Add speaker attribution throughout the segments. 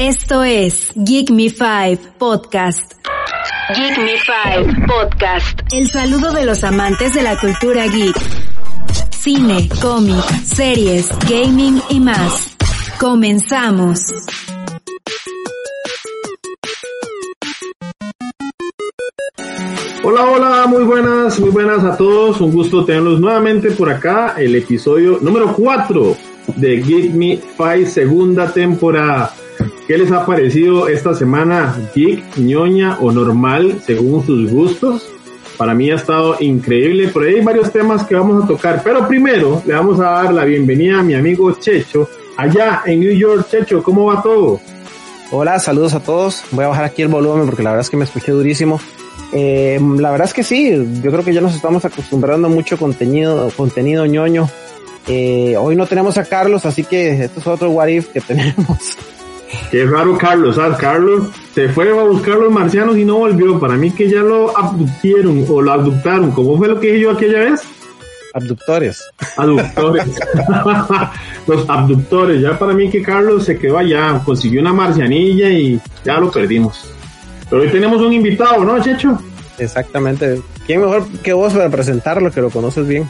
Speaker 1: Esto es Geek Me 5 Podcast. Geek Me 5 Podcast. El saludo de los amantes de la cultura geek. Cine, cómic, series, gaming y más. Comenzamos.
Speaker 2: Hola, hola, muy buenas, muy buenas a todos. Un gusto tenerlos nuevamente por acá. El episodio número 4 de Geek Me 5, segunda temporada. ¿Qué les ha parecido esta semana? ¿Geek, ñoña o normal según sus gustos? Para mí ha estado increíble. Por ahí hay varios temas que vamos a tocar. Pero primero le vamos a dar la bienvenida a mi amigo Checho, allá en New York. Checho, ¿cómo va todo?
Speaker 3: Hola, saludos a todos. Voy a bajar aquí el volumen porque la verdad es que me escuché durísimo. Eh, la verdad es que sí, yo creo que ya nos estamos acostumbrando mucho contenido, contenido ñoño. Eh, hoy no tenemos a Carlos, así que esto es otro what if que tenemos.
Speaker 2: Qué raro Carlos, ¿sabes? Carlos se fue a buscar los marcianos y no volvió. Para mí que ya lo abducieron o lo abductaron. ¿Cómo fue lo que dije yo aquella vez?
Speaker 3: Abductores.
Speaker 2: Abductores. los abductores. Ya para mí que Carlos se quedó allá, consiguió una marcianilla y ya lo perdimos. Pero hoy tenemos un invitado, ¿no, Checho?
Speaker 3: Exactamente. ¿Quién mejor que vos para presentarlo, que lo conoces bien?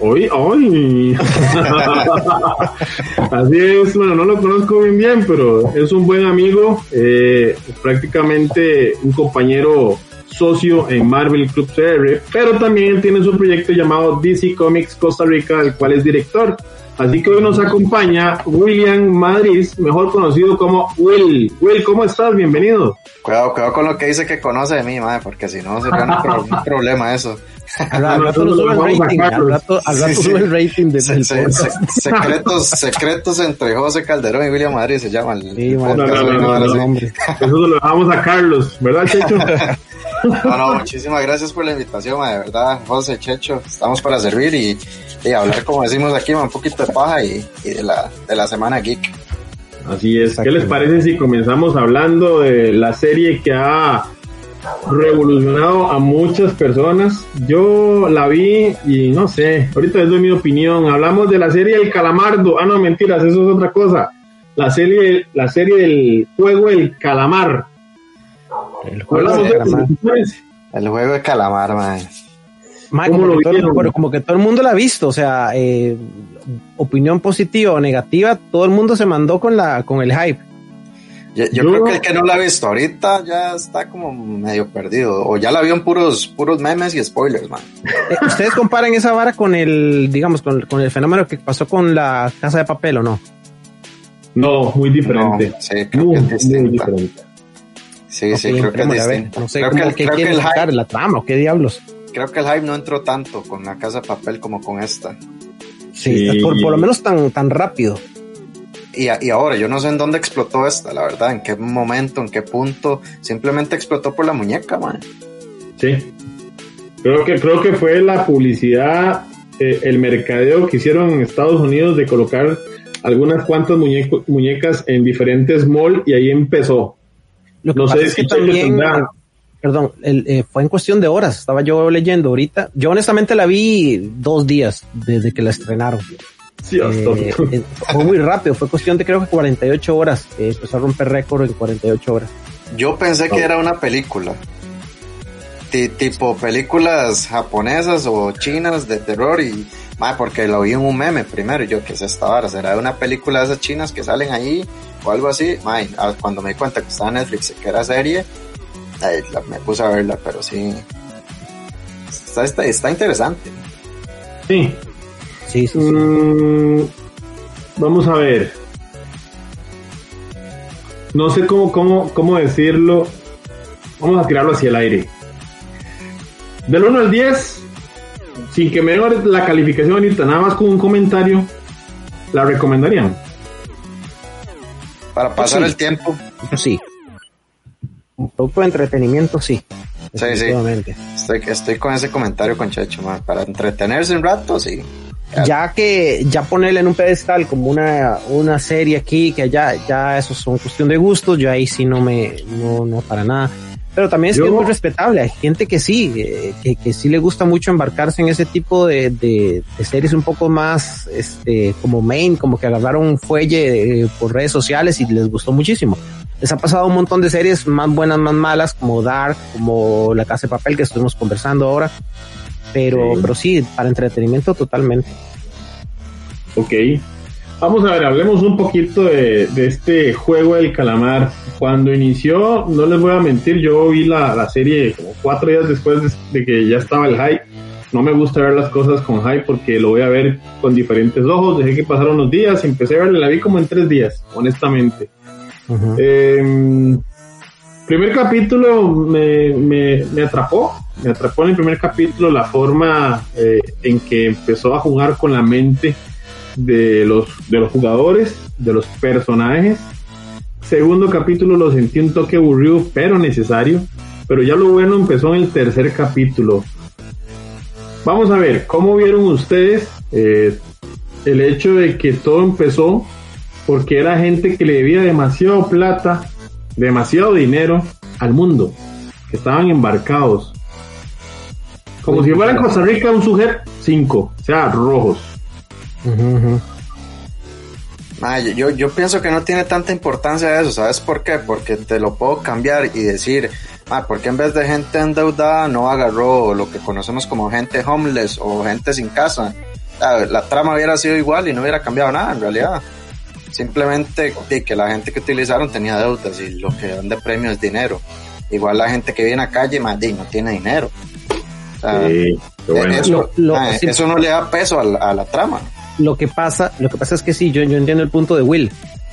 Speaker 2: Hoy, hoy. Así es, bueno, no lo conozco bien bien, pero es un buen amigo, eh, prácticamente un compañero socio en Marvel Club CR, pero también tiene su proyecto llamado DC Comics Costa Rica, del cual es director. Así que hoy nos acompaña William Madrid, mejor conocido como Will. Will, ¿cómo estás? Bienvenido.
Speaker 4: Cuidado, cuidado con lo que dice que conoce de mí, madre, porque si no se pone un problema eso.
Speaker 3: Al rato no sube el rating, al rato, al rato sube el rating de
Speaker 4: se, se, se, secretos, secretos entre José Calderón y William Madrid se llaman.
Speaker 3: Sí, no, no, no,
Speaker 2: no, nombre. Eso lo dejamos a Carlos, ¿verdad, Checho?
Speaker 4: No, no, muchísimas gracias por la invitación, de verdad, José, Checho, estamos para servir y, y hablar, como decimos aquí, un poquito de paja y, y de, la, de la semana geek.
Speaker 2: Así es. ¿Qué les parece si comenzamos hablando de la serie que ha revolucionado a muchas personas? Yo la vi y no sé, ahorita les doy mi opinión. Hablamos de la serie El Calamardo. Ah, no, mentiras, eso es otra cosa. La serie, la serie del juego El Calamar.
Speaker 3: El juego del calamar.
Speaker 4: El juego de calamar, man.
Speaker 3: Man, como, que todo, como, que todo, el mundo la ha visto, o sea, eh, opinión positiva o negativa, todo el mundo se mandó con la con el hype.
Speaker 4: Yo, yo, yo, creo que el que no la ha visto ahorita ya está como medio perdido, o ya la vio en puros, puros memes y spoilers, man.
Speaker 3: Eh, ¿Ustedes comparan esa vara con el, digamos, con, con, el fenómeno que pasó con la casa de papel o no?
Speaker 2: No, muy diferente.
Speaker 4: No, sí, creo
Speaker 2: muy,
Speaker 4: que es
Speaker 2: muy diferente.
Speaker 4: Sí, okay, sí, creo que es distinto.
Speaker 3: No sé
Speaker 4: creo
Speaker 3: cómo,
Speaker 4: que,
Speaker 3: qué
Speaker 4: creo
Speaker 3: quieren
Speaker 4: que el
Speaker 3: sacar,
Speaker 4: hype,
Speaker 3: la trama o qué diablos.
Speaker 4: creo que el hype no entró tanto con la casa de papel como con esta.
Speaker 3: Sí, sí. Por, por, lo menos tan, tan rápido.
Speaker 4: Y, y, ahora, yo no sé en dónde explotó esta, la verdad, en qué momento, en qué punto, simplemente explotó por la muñeca, man.
Speaker 2: Sí. Creo que, creo que fue la publicidad, eh, el mercadeo que hicieron en Estados Unidos de colocar algunas cuantas muñeco, muñecas en diferentes malls y ahí empezó.
Speaker 3: Lo que no sé es que también, perdón, el, eh, fue en cuestión de horas, estaba yo leyendo ahorita. Yo honestamente la vi dos días desde que la estrenaron.
Speaker 2: Sí,
Speaker 3: eh, eh, fue muy rápido, fue cuestión de creo que 48 horas. Eh, empezó a romper récord en 48 horas.
Speaker 4: Yo pensé que era una película. T tipo películas japonesas o chinas de terror y ma, porque lo vi en un meme primero, yo que es esta hora, será una película de esas chinas que salen ahí o algo así, ma, cuando me di cuenta que estaba en Netflix que era serie, ay, la, me puse a verla, pero sí está, está, está interesante.
Speaker 2: Sí,
Speaker 3: Sí, sí, sí.
Speaker 2: Mm, vamos a ver. No sé cómo, cómo, cómo decirlo. Vamos a tirarlo hacia el aire. Del 1 al 10, sin que me la calificación ahorita, nada más con un comentario, ¿la recomendarían?
Speaker 4: Para pasar sí. el tiempo.
Speaker 3: Sí. Un poco de entretenimiento, sí.
Speaker 4: Sí, sí. Estoy, estoy con ese comentario con Checho, man. Para entretenerse un rato, sí
Speaker 3: ya que ya ponerle en un pedestal como una, una serie aquí, que ya, ya eso son cuestión de gustos, yo ahí sí no me, no, no para nada. Pero también es yo, que es muy respetable, hay gente que sí, eh, que, que, sí le gusta mucho embarcarse en ese tipo de, de, de, series un poco más, este, como main, como que agarraron un fuelle eh, por redes sociales y les gustó muchísimo. les ha pasado un montón de series más buenas, más malas, como Dark, como La Casa de Papel que estuvimos conversando ahora. Pero sí, pero sí para entretenimiento totalmente.
Speaker 2: Ok. Vamos a ver, hablemos un poquito de, de, este juego del calamar. Cuando inició, no les voy a mentir, yo vi la, la serie como cuatro días después de, de, que ya estaba el hype. No me gusta ver las cosas con hype porque lo voy a ver con diferentes ojos. Dejé que pasaron unos días, empecé a verla, la vi como en tres días, honestamente. Uh -huh. eh, primer capítulo me, me, me, atrapó, me atrapó en el primer capítulo la forma eh, en que empezó a jugar con la mente de los, de los jugadores, de los personajes. Segundo capítulo lo sentí un toque aburrido, pero necesario. Pero ya lo bueno empezó en el tercer capítulo. Vamos a ver, ¿cómo vieron ustedes eh, el hecho de que todo empezó porque era gente que le debía demasiado plata, demasiado dinero al mundo, que estaban embarcados. Como si fuera en Costa Rica un sujeto 5, o sea, rojos.
Speaker 4: Uh -huh. ah, yo, yo pienso que no tiene tanta importancia eso, ¿sabes por qué? Porque te lo puedo cambiar y decir, ah, porque en vez de gente endeudada no agarró lo que conocemos como gente homeless o gente sin casa. La, la trama hubiera sido igual y no hubiera cambiado nada en realidad. Simplemente de que la gente que utilizaron tenía deudas y lo que dan de premio es dinero. Igual la gente que vive en la calle, más no tiene dinero. Sea, sí, bueno. eso, lo, lo, ah, sí. eso, no le da peso a la, a la, trama.
Speaker 3: Lo que pasa, lo que pasa es que sí, yo, yo entiendo el punto de Will.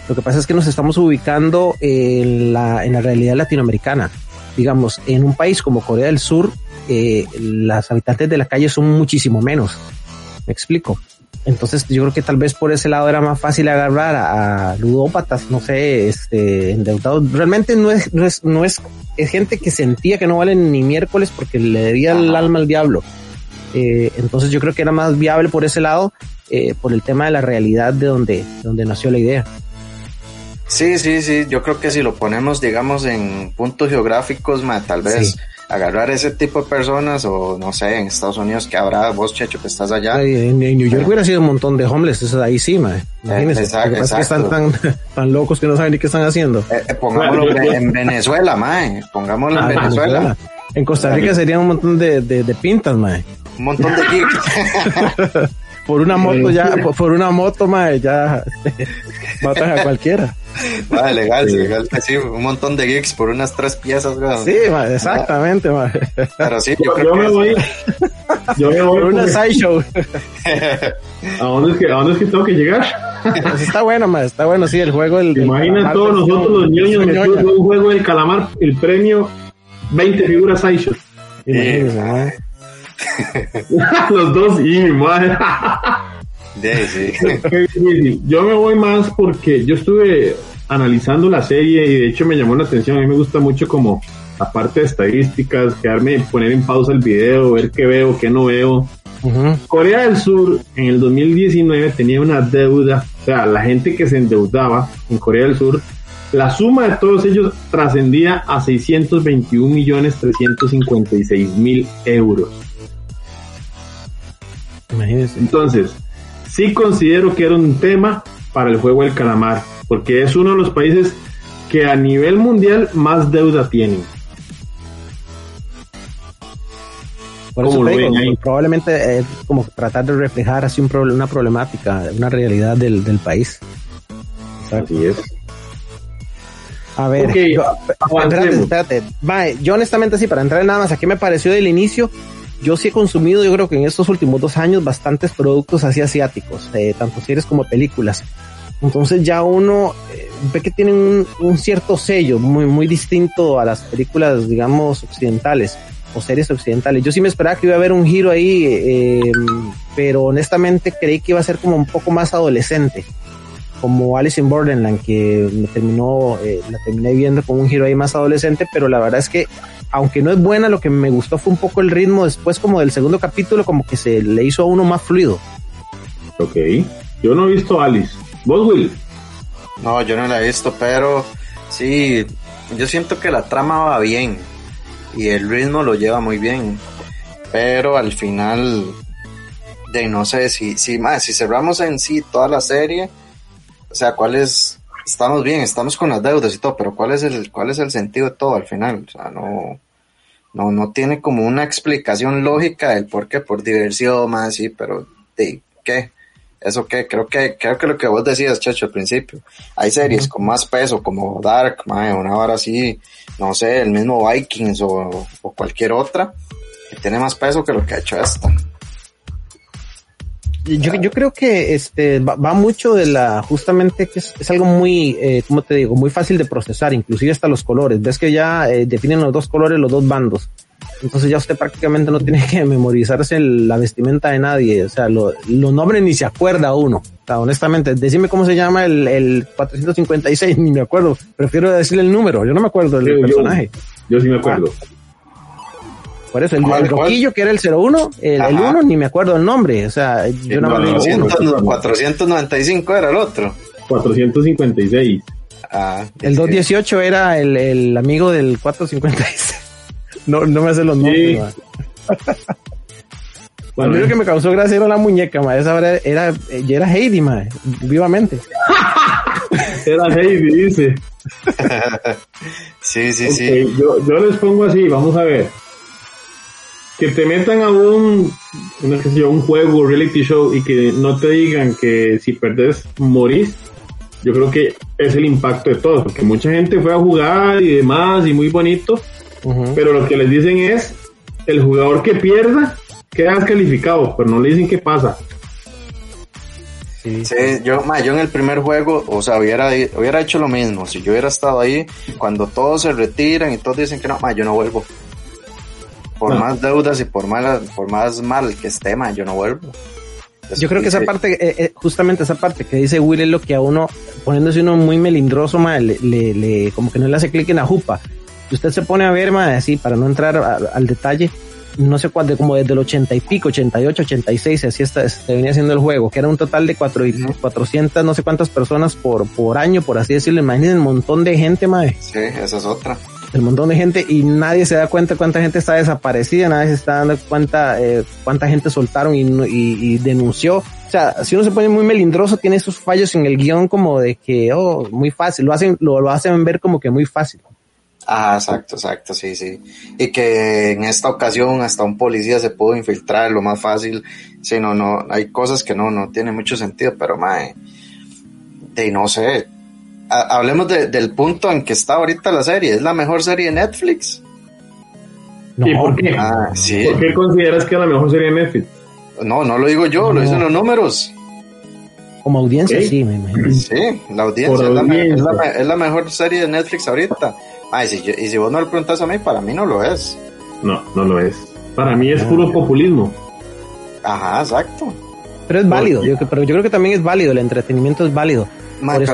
Speaker 3: Lo que pasa es que nos estamos ubicando en la, en la realidad latinoamericana. Digamos, en un país como Corea del Sur, eh, las habitantes de la calle son muchísimo menos. Me explico. Entonces yo creo que tal vez por ese lado era más fácil agarrar a, a ludópatas, no sé, este, endeudados. Realmente no es, no es, no es, es gente que sentía que no valen ni miércoles porque le debía el alma al diablo. Eh, entonces yo creo que era más viable por ese lado, eh, por el tema de la realidad de donde, de donde nació la idea.
Speaker 4: Sí, sí, sí, yo creo que si lo ponemos, digamos, en puntos geográficos, ma, tal vez sí. Agarrar ese tipo de personas, o no sé, en Estados Unidos, que habrá vos, Checho, que estás allá.
Speaker 3: En, en New York hubiera sido un montón de homeless, eso ahí sí, ma. Imagínense,
Speaker 4: exacto,
Speaker 3: exacto. que están tan, tan locos que no saben ni qué están haciendo.
Speaker 4: Eh, eh, pongámoslo bueno, en Venezuela, ma, pongámoslo ah, en Venezuela. Venezuela.
Speaker 3: En Costa Rica sería un montón de, de, de pintas, ma.
Speaker 4: Un montón de geeks.
Speaker 3: por una moto ya, por, por una moto, mae, ya matan a cualquiera.
Speaker 4: Vale, legal, sí. legal. Sí, un montón de geeks por unas tres piezas, güey.
Speaker 3: Sí, exactamente.
Speaker 4: Pero sí, yo,
Speaker 2: yo,
Speaker 4: creo
Speaker 2: yo
Speaker 4: que
Speaker 2: me voy. Yo me voy.
Speaker 3: Por una sideshow.
Speaker 2: ¿A dónde, es que, ¿A dónde es que tengo que llegar?
Speaker 3: Pues está bueno, mae, está bueno, sí, el juego del.
Speaker 2: Imagina todos nosotros los ñoños metidos en un juego del calamar, el premio 20 figuras sideshow.
Speaker 3: Imagínense, mae.
Speaker 2: Los dos y madre.
Speaker 4: Sí, sí.
Speaker 2: Yo me voy más porque yo estuve analizando la serie y de hecho me llamó la atención. A mí me gusta mucho como la parte de estadísticas, quedarme, poner en pausa el video, ver qué veo, qué no veo. Uh -huh. Corea del Sur en el 2019 tenía una deuda, o sea, la gente que se endeudaba en Corea del Sur, la suma de todos ellos trascendía a 621 millones 356 mil euros.
Speaker 3: Imagínense.
Speaker 2: Entonces, sí considero que era un tema para el juego del calamar, porque es uno de los países que a nivel mundial más deuda tienen.
Speaker 3: Por eso te digo, probablemente es como tratar de reflejar así un pro, una problemática, una realidad del, del país.
Speaker 2: Exacto. Así es.
Speaker 3: A ver, okay, yo, espérate, espérate. Yo honestamente sí, para entrar nada más, aquí me pareció del inicio, yo sí he consumido, yo creo que en estos últimos dos años, bastantes productos así asiáticos, eh, tanto series como películas. Entonces ya uno eh, ve que tienen un, un, cierto sello muy, muy distinto a las películas, digamos, occidentales o series occidentales. Yo sí me esperaba que iba a haber un giro ahí, eh, pero honestamente creí que iba a ser como un poco más adolescente, como Alice in Borderland, que me terminó, eh, la terminé viendo con un giro ahí más adolescente, pero la verdad es que aunque no es buena, lo que me gustó fue un poco el ritmo después como del segundo capítulo, como que se le hizo a uno más fluido.
Speaker 2: Ok, yo no he visto Alice. ¿Vos, Will?
Speaker 4: No, yo no la he visto, pero sí, yo siento que la trama va bien y el ritmo lo lleva muy bien, pero al final, de no sé si, si, más, si cerramos en sí toda la serie, o sea, ¿cuál es estamos bien, estamos con las deudas y todo, pero ¿cuál es el, cuál es el sentido de todo al final? O sea, no, no, no tiene como una explicación lógica del por qué, por diversión, más sí, pero ¿de qué? ¿Eso qué? Creo que, creo que lo que vos decías, Chacho, al principio. Hay series con más peso, como Dark, una hora así, no sé, el mismo Vikings o, o cualquier otra, que tiene más peso que lo que ha hecho esta.
Speaker 3: Yo, yo creo que este va, mucho de la, justamente que es, algo muy, eh, ¿cómo te digo? Muy fácil de procesar, inclusive hasta los colores. Ves que ya eh, definen los dos colores, los dos bandos. Entonces ya usted prácticamente no tiene que memorizarse la vestimenta de nadie. O sea, lo, los nombres ni se acuerda uno. O sea, honestamente, decime cómo se llama el, el 456, ni me acuerdo. Prefiero decirle el número, yo no me acuerdo del personaje.
Speaker 2: Yo, sí me acuerdo.
Speaker 3: Por eso, el, roquillo que era el 01, el, el 1 ni me acuerdo el nombre. O sea, yo no,
Speaker 4: me acuerdo. 495 era el otro.
Speaker 2: 456.
Speaker 3: Ah, el 218 era el, el amigo del 456. No, no me hace los nombres. Bueno, lo que me causó gracia era la muñeca, ma. Esa era, era, era Heidi, ma, vivamente.
Speaker 2: era Heidi, dice.
Speaker 4: sí, sí, sí.
Speaker 2: Yo, yo les pongo así, vamos a ver que te metan a un, un juego, reality show y que no te digan que si perdes morís, yo creo que es el impacto de todo, porque mucha gente fue a jugar y demás y muy bonito, pero lo que les dicen es, el jugador que pierda queda descalificado, pero no le dicen qué pasa.
Speaker 4: Sí, yo, yo en el primer juego, o sea, hubiera, hubiera hecho lo mismo. Si yo hubiera estado ahí, cuando todos se retiran y todos dicen que no, yo no vuelvo por más deudas y por, mala, por más mal que esté, man, yo no vuelvo.
Speaker 3: yo creo que esa parte, eh, eh, justamente esa parte que dice Will es lo que a uno, poniéndose uno muy melindroso, man, le, le, como que no le hace clic en la jupa. Si usted se pone a ver, man, así, para no entrar al detalle, no sé cuánto, como desde el 80 y pico, 88, 86, así está, se venía haciendo el juego, que era un total de cuatro, 400, no sé cuántas personas por, por año, por así decirlo. Imagínense un montón de gente, man.
Speaker 4: Sí, esa es otra
Speaker 3: el montón de gente y nadie se da cuenta cuánta gente está desaparecida, nadie se está dando cuenta eh, cuánta gente soltaron y, y, denunció. O sea, si uno se pone muy melindroso, tiene esos fallos en el guion como de que, oh, muy fácil, lo hacen, lo, lo hacen ver como que muy fácil.
Speaker 4: Ah, exacto, exacto, sí, sí. Y que en esta ocasión hasta un policía se pudo infiltrar lo más fácil. Sí, no, no, hay cosas que no, no tiene mucho sentido, pero mae, de no sé, hablemos del punto en que está ahorita la serie. ¿Es la mejor serie de Netflix?
Speaker 2: No, por qué? Ah, ¿Por qué consideras que es la mejor serie de Netflix?
Speaker 4: No, no lo digo yo, lo dicen los números.
Speaker 3: Como audiencia, sí, me
Speaker 4: imagino. Sí, la audiencia, es la, mejor serie de Netflix ahorita. y, si y si vos no lo preguntas a mí, para mí no lo es.
Speaker 2: No, no lo es. Para mí es puro populismo.
Speaker 4: Ajá, exacto.
Speaker 3: Pero es válido, yo, pero yo creo que también es válido, el entretenimiento es válido. Por eso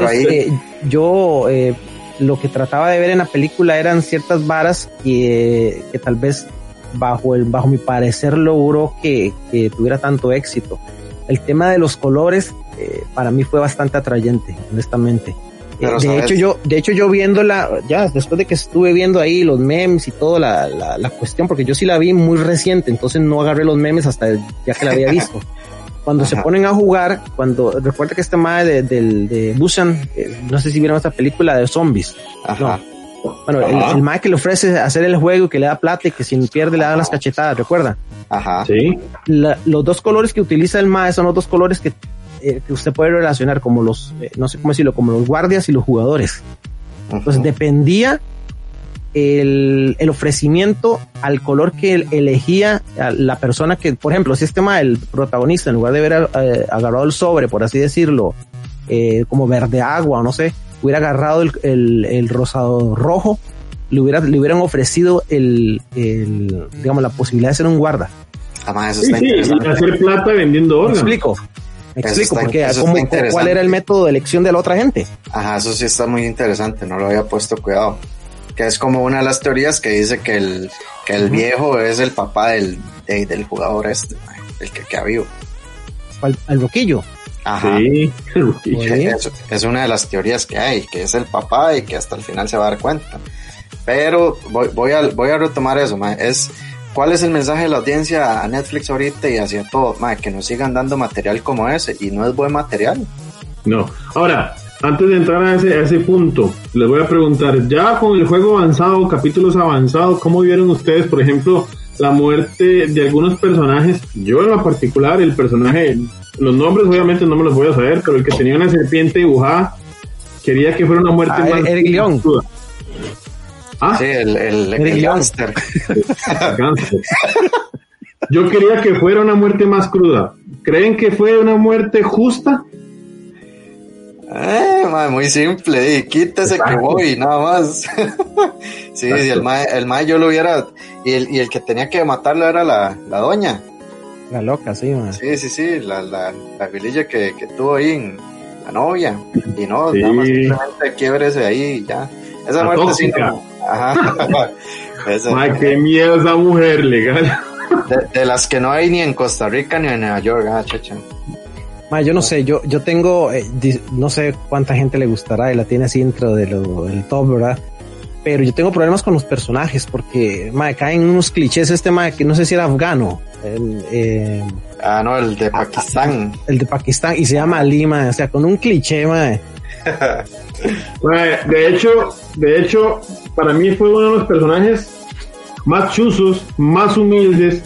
Speaker 3: yo eh, lo que trataba de ver en la película eran ciertas varas que, que tal vez bajo el bajo mi parecer logró que, que tuviera tanto éxito. El tema de los colores eh, para mí fue bastante atrayente, honestamente. Eh, de hecho yo, de hecho yo viéndola, ya después de que estuve viendo ahí los memes y toda la, la, la, cuestión, porque yo sí la vi muy reciente, entonces no agarré los memes hasta ya que la había visto. Cuando se ponen a jugar, cuando recuerda que este madre de, de, de Busan, eh, no sé si vieron esta película de zombies. Ajá. Bueno, el, el que le ofrece hacer el juego, que le da plata y que si pierde le da las cachetadas, ¿recuerda?
Speaker 4: Ajá.
Speaker 2: Sí.
Speaker 3: los dos colores que utiliza el MAE son los dos colores que, eh, que usted puede relacionar como los, eh, no sé cómo decirlo, como los guardias y los jugadores. Entonces dependía el, el, ofrecimiento al color que elegía la persona que, por ejemplo, si este tema el protagonista, en lugar de haber eh, agarrado el sobre, por así decirlo, eh, como verde agua o no sé, hubiera agarrado el, el, el rosado rojo, le, hubiera, le hubieran ofrecido el, el, digamos, la posibilidad de ser un guarda.
Speaker 4: Además, eso está sí,
Speaker 2: sí, hacer plata vendiendo órganos.
Speaker 3: Me explico. Me explico, porque como, cuál era el método de elección de la otra gente.
Speaker 4: Ajá, eso sí está muy interesante, no lo había puesto cuidado que es como una de las teorías que dice que el, que el viejo es el papá del, del jugador este, el que queda vivo.
Speaker 3: ¿El, roquillo?
Speaker 4: Ajá. Sí, el Es, una de las teorías que hay, que es el papá y que hasta el final se va a dar cuenta. Pero voy, voy, a, voy a retomar eso, es cuál es el mensaje de la audiencia a Netflix ahorita y hacia todo, que nos sigan dando material como ese y no es buen material.
Speaker 2: No. Ahora, antes de entrar a ese, a ese punto, les voy a preguntar, ya con el juego avanzado, capítulos avanzados, ¿cómo vieron ustedes, por ejemplo, la muerte de algunos personajes? Yo en lo particular, el personaje, los nombres obviamente no me los voy a saber, pero el que tenía una serpiente dibujada, quería que fuera una muerte
Speaker 3: ah, más... Eric León.
Speaker 4: ¿Ah? Sí, el, el, el gánster.
Speaker 2: Yo quería que fuera una muerte más cruda. ¿Creen que fue una muerte justa?
Speaker 4: Eh, muy simple, y quítese que voy, nada más. sí, si el mae, el mae yo lo hubiera, y el, y el que tenía que matarlo era la, la doña.
Speaker 3: La loca, sí.
Speaker 4: Sí, sí, sí, la, la, la vililla que, que tuvo ahí en la novia. Y no, nada más simplemente quiebrese ahí y ya. Esa muerte sí no. Ajá.
Speaker 2: Qué miedo esa mujer legal.
Speaker 4: De, las que no hay ni en Costa Rica ni en Nueva York, ah, chacha.
Speaker 3: Yo no sé, yo, yo tengo, eh, no sé cuánta gente le gustará y la tiene así dentro de lo, del top, ¿verdad? Pero yo tengo problemas con los personajes porque, madre, caen unos clichés este madre que no sé si era afgano.
Speaker 4: Eh, ah, no, el de Pakistán.
Speaker 3: El de Pakistán y se llama Lima, o sea, con un cliché, madre.
Speaker 2: de hecho, de hecho, para mí fue uno de los personajes más chuzos, más humildes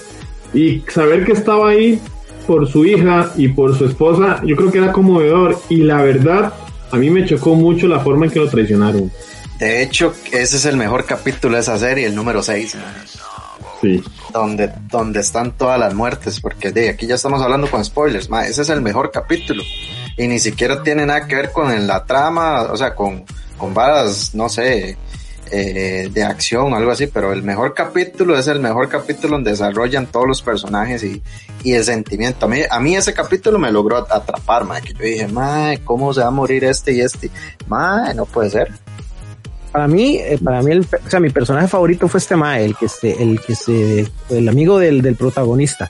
Speaker 2: y saber que estaba ahí por su hija y por su esposa, yo creo que era conmovedor y la verdad a mí me chocó mucho la forma en que lo traicionaron.
Speaker 4: De hecho, ese es el mejor capítulo de esa serie, el número 6.
Speaker 2: Sí.
Speaker 4: Donde, donde están todas las muertes, porque de aquí ya estamos hablando con spoilers, ese es el mejor capítulo. Y ni siquiera tiene nada que ver con la trama, o sea, con, con varas, no sé, eh, de acción o algo así, pero el mejor capítulo es el mejor capítulo donde desarrollan todos los personajes y, y el sentimiento. A mí, a mí ese capítulo me logró atrapar, que yo dije, mae, ¿cómo se va a morir este y este? Mae, no puede ser.
Speaker 3: Para mí, eh, para mí, el, o sea, mi personaje favorito fue este mae, el que se, el que se, el amigo del, del protagonista.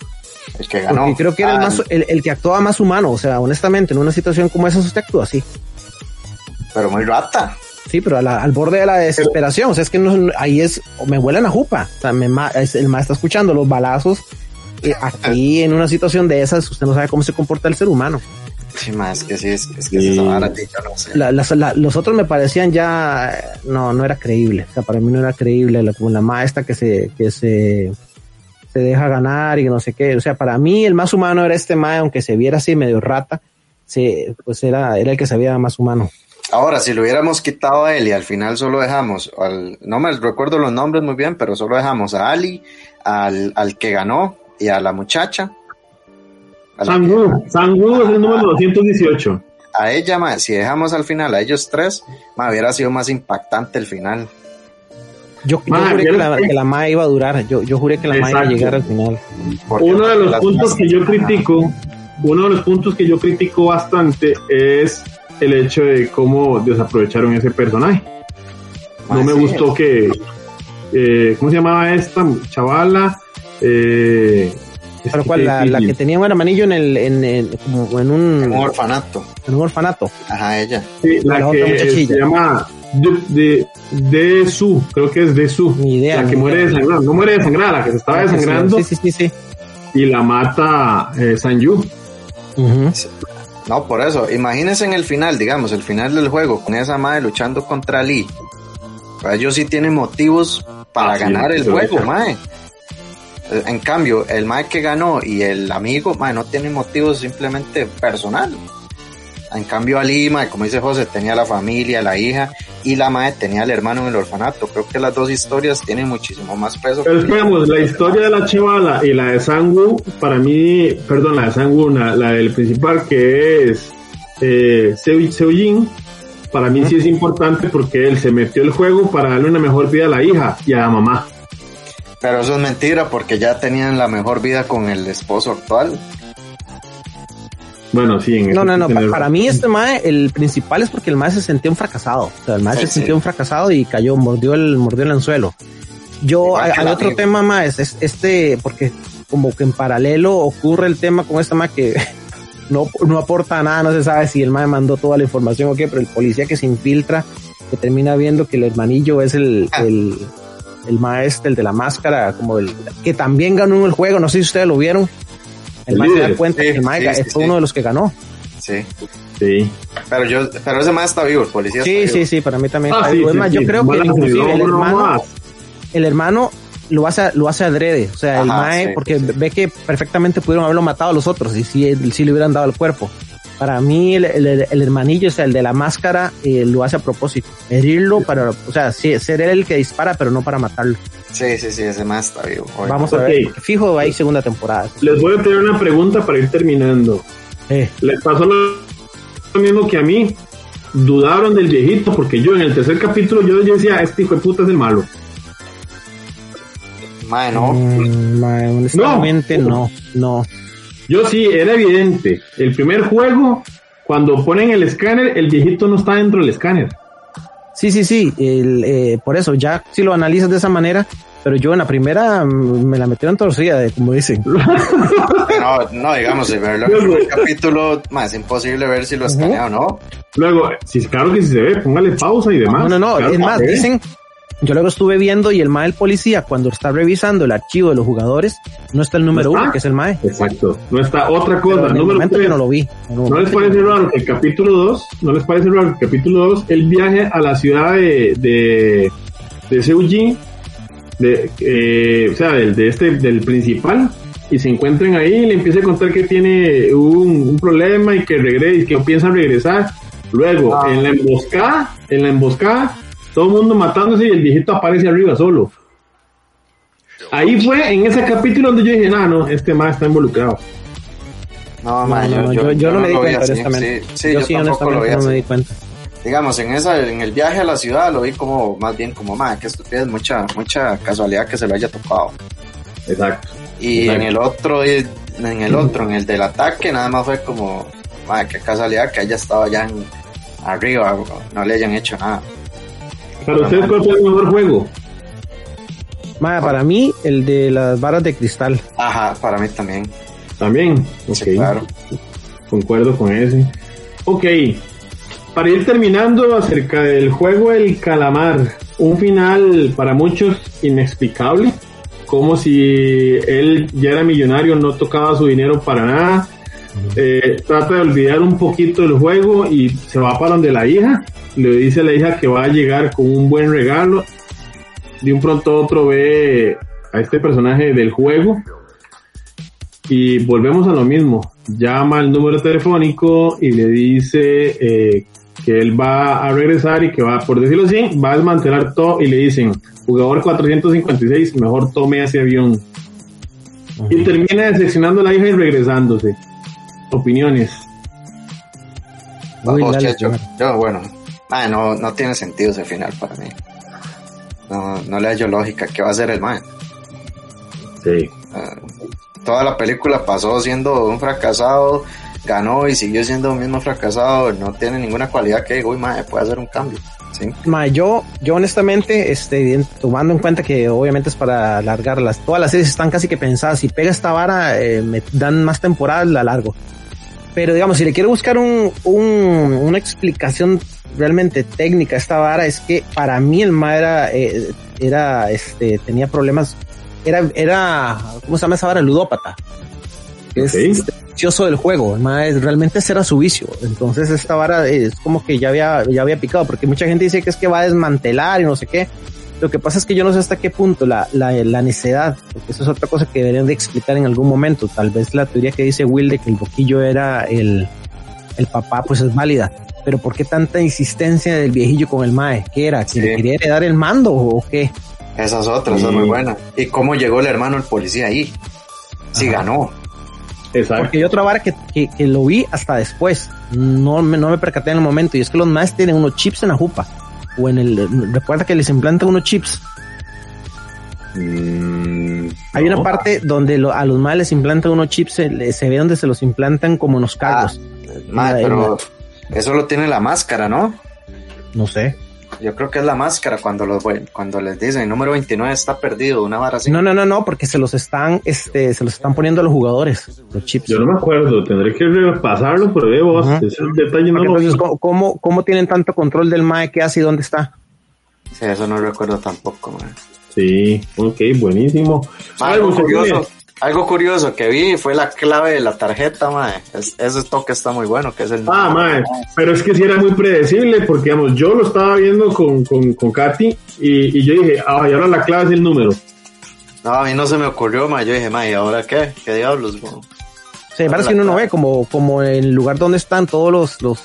Speaker 4: El que ganó.
Speaker 3: creo que era el, ah, más, el, el, que actuaba más humano, o sea, honestamente, en una situación como esa, usted actúa así.
Speaker 4: Pero muy rata.
Speaker 3: Sí, pero al borde de la desesperación. o sea, es que no, ahí es, me huelen a jupa. O sea, me, el maestro está escuchando los balazos. Y aquí en una situación de esas, usted no sabe cómo se comporta el ser humano.
Speaker 4: Sí, más que sí, es, es que sí. no sé.
Speaker 3: los otros me parecían ya, no, no era creíble. O sea, para mí no era creíble, la, como la maestra que se, que se, se deja ganar y no sé qué. O sea, para mí el más humano era este mae, aunque se viera así medio rata, se, pues era, era el que se veía más humano.
Speaker 4: Ahora, si lo hubiéramos quitado a él y al final solo dejamos, al, no me recuerdo los nombres muy bien, pero solo dejamos a Ali, al, al que ganó y a la muchacha.
Speaker 2: Sangu, Sangu es el número 218.
Speaker 4: A ella, si dejamos al final a ellos tres, ma, hubiera sido más impactante el final.
Speaker 3: Yo, juré que la, que la, iba a durar, yo, yo juré que la MA iba a llegar al final.
Speaker 2: uno de los puntos que yo critico, uno de los puntos que yo critico bastante es el hecho de cómo desaprovecharon ese personaje. No me gustó que, eh, ¿cómo se llamaba esta chavala? Eh,
Speaker 3: ¿Pero cuál? La, que tenía un hermanillo en el, en, como en un,
Speaker 4: orfanato.
Speaker 3: En un orfanato.
Speaker 4: Ajá, ella.
Speaker 2: Sí, la, que se llama de, de, su, creo que es de su.
Speaker 3: idea.
Speaker 2: La que muere desangrada, no muere desangrada, la que se estaba desangrando.
Speaker 3: Sí, sí, sí, sí.
Speaker 2: Y la mata eh, Sanju.
Speaker 4: No, por eso, imagínense en el final, digamos, el final del juego, con esa madre luchando contra Lee. Pues ellos sí tienen motivos para ganar el juego, mae. En cambio, el mae que ganó y el amigo, mae, no tienen motivos simplemente personal. En cambio, Ali, mae, como dice José, tenía la familia, la hija, y la madre tenía al hermano en el orfanato. Creo que las dos historias tienen muchísimo más peso.
Speaker 2: Pero esperamos, la historia de la Chivala y la de Sangu, para mí, perdón, la de Sangu, la, del principal que es eh, Seujin, para mí sí es importante porque él se metió el juego para darle una mejor vida a la hija y a la mamá.
Speaker 4: Pero eso es mentira porque ya tenían la mejor vida con el esposo actual.
Speaker 2: Bueno, sí,
Speaker 3: en No, no, no. Para, mí, este mae, el principal es porque el mae se sentía un fracasado. O sea, el mae se sintió un fracasado y cayó, mordió el, mordió el anzuelo. Yo, hay, otro tema más, es este, porque como que en paralelo ocurre el tema con este mae que no, no aporta nada, no se sabe si el mae mandó toda la información o qué, pero el policía que se infiltra, que termina viendo que el hermanillo es el, ah. el, el maestro, el de la máscara, como el que también ganó el juego, no sé si ustedes lo vieron el Mike se da cuenta que el Mike es uno de los que ganó.
Speaker 4: Sí.
Speaker 2: Sí.
Speaker 4: Pero yo, pero ese más está vivo, el policía.
Speaker 3: Sí,
Speaker 4: está
Speaker 3: sí,
Speaker 4: vivo.
Speaker 3: sí, para mí también
Speaker 2: Ah,
Speaker 3: está
Speaker 2: sí,
Speaker 3: vivo. Es
Speaker 2: sí,
Speaker 3: más,
Speaker 2: sí.
Speaker 3: yo creo que inclusive el
Speaker 2: no, no
Speaker 3: hermano, el hermano lo hace, lo hace adrede, o sea, el mae,
Speaker 4: sí,
Speaker 3: porque
Speaker 4: sí.
Speaker 3: ve que perfectamente pudieron haberlo matado a los otros y si, si le hubieran dado el cuerpo. Para mí, el, el, el hermanillo, o sea, el de la máscara, eh, lo hace a propósito. Herirlo para, o sea, sí, ser él el que dispara, pero no para matarlo.
Speaker 4: Sí, sí, sí, ese más está vivo.
Speaker 3: Vamos a
Speaker 2: Ok.
Speaker 3: ver, fijo, hay segunda temporada.
Speaker 2: Les voy a tener una pregunta para ir terminando.
Speaker 3: Eh,
Speaker 2: Les pasó lo mismo que a mí. Dudaron del viejito porque yo en el tercer capítulo yo, yo decía, este hijo de puta es el malo.
Speaker 4: Mae, no.
Speaker 3: mm, mae, honestamente, no, no.
Speaker 2: Yo sí, era evidente. El primer juego, cuando ponen el escáner, el viejito no está dentro del escáner.
Speaker 3: Sí, sí, sí, el, eh, por eso, ya si lo analizas de esa manera, pero yo en la primera mm, me la metieron torcida, de, como dicen.
Speaker 4: No, no, digamos, el primer capítulo, más es imposible ver si lo escanea o no.
Speaker 2: Luego, si claro que si se ve, póngale pausa y demás.
Speaker 3: No, no, no,
Speaker 2: Claro
Speaker 3: es más, dicen, yo luego estuve viendo y el MAE del policía, cuando está revisando el archivo de los jugadores, no está el número uno, que es el MAE.
Speaker 2: Exacto. No está otra cosa.
Speaker 3: en el
Speaker 2: Número
Speaker 3: momento
Speaker 2: tres.
Speaker 3: yo no lo vi. El
Speaker 2: ¿No les parece raro que el capítulo 2, no les parece raro que el capítulo 2, el viaje a la ciudad de, de, de Seulgi, de, eh, o sea, del, de este, del principal, y se encuentren ahí y le empieza a contar que tiene un, un problema y que regrese, y que piensa regresar. Luego,
Speaker 4: Ah.
Speaker 2: en la emboscada, en la emboscada, todo el mundo matándose y el viejito aparece arriba solo. Ahí fue en ese capítulo donde yo dije, no, no, este más está involucrado.
Speaker 4: No,
Speaker 3: No,
Speaker 4: mae,
Speaker 3: no, no, yo, yo no me di
Speaker 4: lo vi
Speaker 3: cuenta,
Speaker 4: así.
Speaker 3: honestamente.
Speaker 4: Sí, sí,
Speaker 3: yo
Speaker 4: yo,
Speaker 3: sí,
Speaker 4: tampoco lo vi
Speaker 3: honestamente, no me di cuenta.
Speaker 4: Digamos, en esa, en el viaje a la ciudad lo vi como, más bien como, mae, qué estupidez, mucha, mucha casualidad que se lo haya tocado.
Speaker 2: Exacto.
Speaker 4: Y
Speaker 2: Exacto.
Speaker 4: en el otro, en el otro, en el del ataque, nada más fue como, mae, qué casualidad que haya estado allá en, arriba, no le hayan hecho nada.
Speaker 2: Para ustedes, ¿cuál fue el mejor juego?
Speaker 3: Para mí, el de las varas de cristal.
Speaker 4: Ajá, para mí también.
Speaker 2: También. Ok.
Speaker 4: Sí, claro.
Speaker 2: Concuerdo con ese. Ok. Para ir terminando acerca del juego El Calamar, un final para muchos inexplicable, como si él ya era millonario, no tocaba su dinero para nada, eh, trata de olvidar un poquito el juego y se va para donde la hija, le dice a la hija que va a llegar con un buen regalo, de un pronto a otro ve a este personaje del juego y volvemos a lo mismo. Llama al número telefónico y le dice eh, que él va a regresar y que va, por decirlo así, va a desmantelar todo y le dicen, jugador 456, mejor tome ese avión. Y termina decepcionando a la hija y regresándose. Opiniones.
Speaker 3: Uy, dale.
Speaker 4: Yo, bueno, mae, no, no tiene sentido ese final para mí. No, no le hallo lógica. ¿Qué va a hacer el man?
Speaker 2: Sí.
Speaker 4: toda la película pasó siendo un fracasado, ganó y siguió siendo un mismo fracasado, no tiene ninguna cualidad que digo, uy, mae, puede hacer un cambio. ¿sí?
Speaker 3: Ma, yo, yo honestamente, este, tomando en cuenta que obviamente es para alargarlas, todas las series están casi que pensadas. Si pega esta vara, eh, me dan más temporadas, la largo. Pero digamos, si le quiero buscar un, un, una explicación realmente técnica esta vara, es que para mí el ma era, eh, era, este, tenía problemas, era, era, ¿cómo se llama esa vara? Ludópata. Que es este, vicioso del juego, el ma es- realmente ese era su vicio. Entonces esta vara es como que ya había, ya había picado, porque mucha gente dice que es que va a desmantelar y no sé qué. Lo que pasa es que yo no sé hasta qué punto la, la, la necedad, porque eso es otra cosa que deberían de explicar en algún momento. Tal vez la teoría que dice Will de que el boquillo era el, el papá, pues es válida. Pero ¿por qué tanta insistencia del viejillo con el mae? ¿Qué era? ¿Que
Speaker 4: Sí.
Speaker 3: le quería heredar el mando o qué?
Speaker 4: Esa es otra, esa es
Speaker 2: Sí.
Speaker 4: muy buena. ¿Y cómo llegó el hermano el policía ahí? Si
Speaker 3: Ajá.
Speaker 4: ganó.
Speaker 2: Exacto.
Speaker 3: Porque hay otra vara que, que, que lo vi hasta después. No me, no me percaté en el momento. Y es que los maes tienen unos chips en la jupa. O en el, recuerda que les implantan unos chips.
Speaker 2: Mm,
Speaker 3: Hay
Speaker 2: no.
Speaker 3: una parte donde lo- a los maes les implantan unos chips, se, ve donde se los implantan como en los cargos.
Speaker 4: Mae,
Speaker 3: La-
Speaker 4: pero eso lo tiene la máscara, ¿no?
Speaker 3: No sé.
Speaker 4: Yo creo que es la máscara cuando los cuando les dicen el número 29 está perdido, una vara así.
Speaker 3: No, no, no, no, porque se los están, este, se los están poniendo a los jugadores, los chips.
Speaker 2: Yo no me acuerdo, tendré que repasarlo, pero de vos,
Speaker 3: Ajá.
Speaker 2: ese detalle no
Speaker 3: Porque
Speaker 2: lo
Speaker 3: entonces, ¿cómo, cómo, cómo tienen tanto control del mae que hace y dónde está?
Speaker 4: Sí, eso no recuerdo tampoco, mae.
Speaker 2: Sí, ok, buenísimo. Algo
Speaker 4: curioso, Algo curioso que vi fue la clave de la tarjeta, mae. ese toque está muy bueno, que es el...
Speaker 2: Ah, mae. Pero es que sí era muy predecible, porque, digamos, yo lo estaba viendo con, con, con Katy y, y, yo dije, ah, y ahora la clave es el número.
Speaker 4: No, a mí no se me ocurrió, mae. Yo dije, mae, ¿y ahora qué? ¿Qué diablos,
Speaker 3: bro? Sí, parece que uno no ve como, como el lugar donde están todos los, los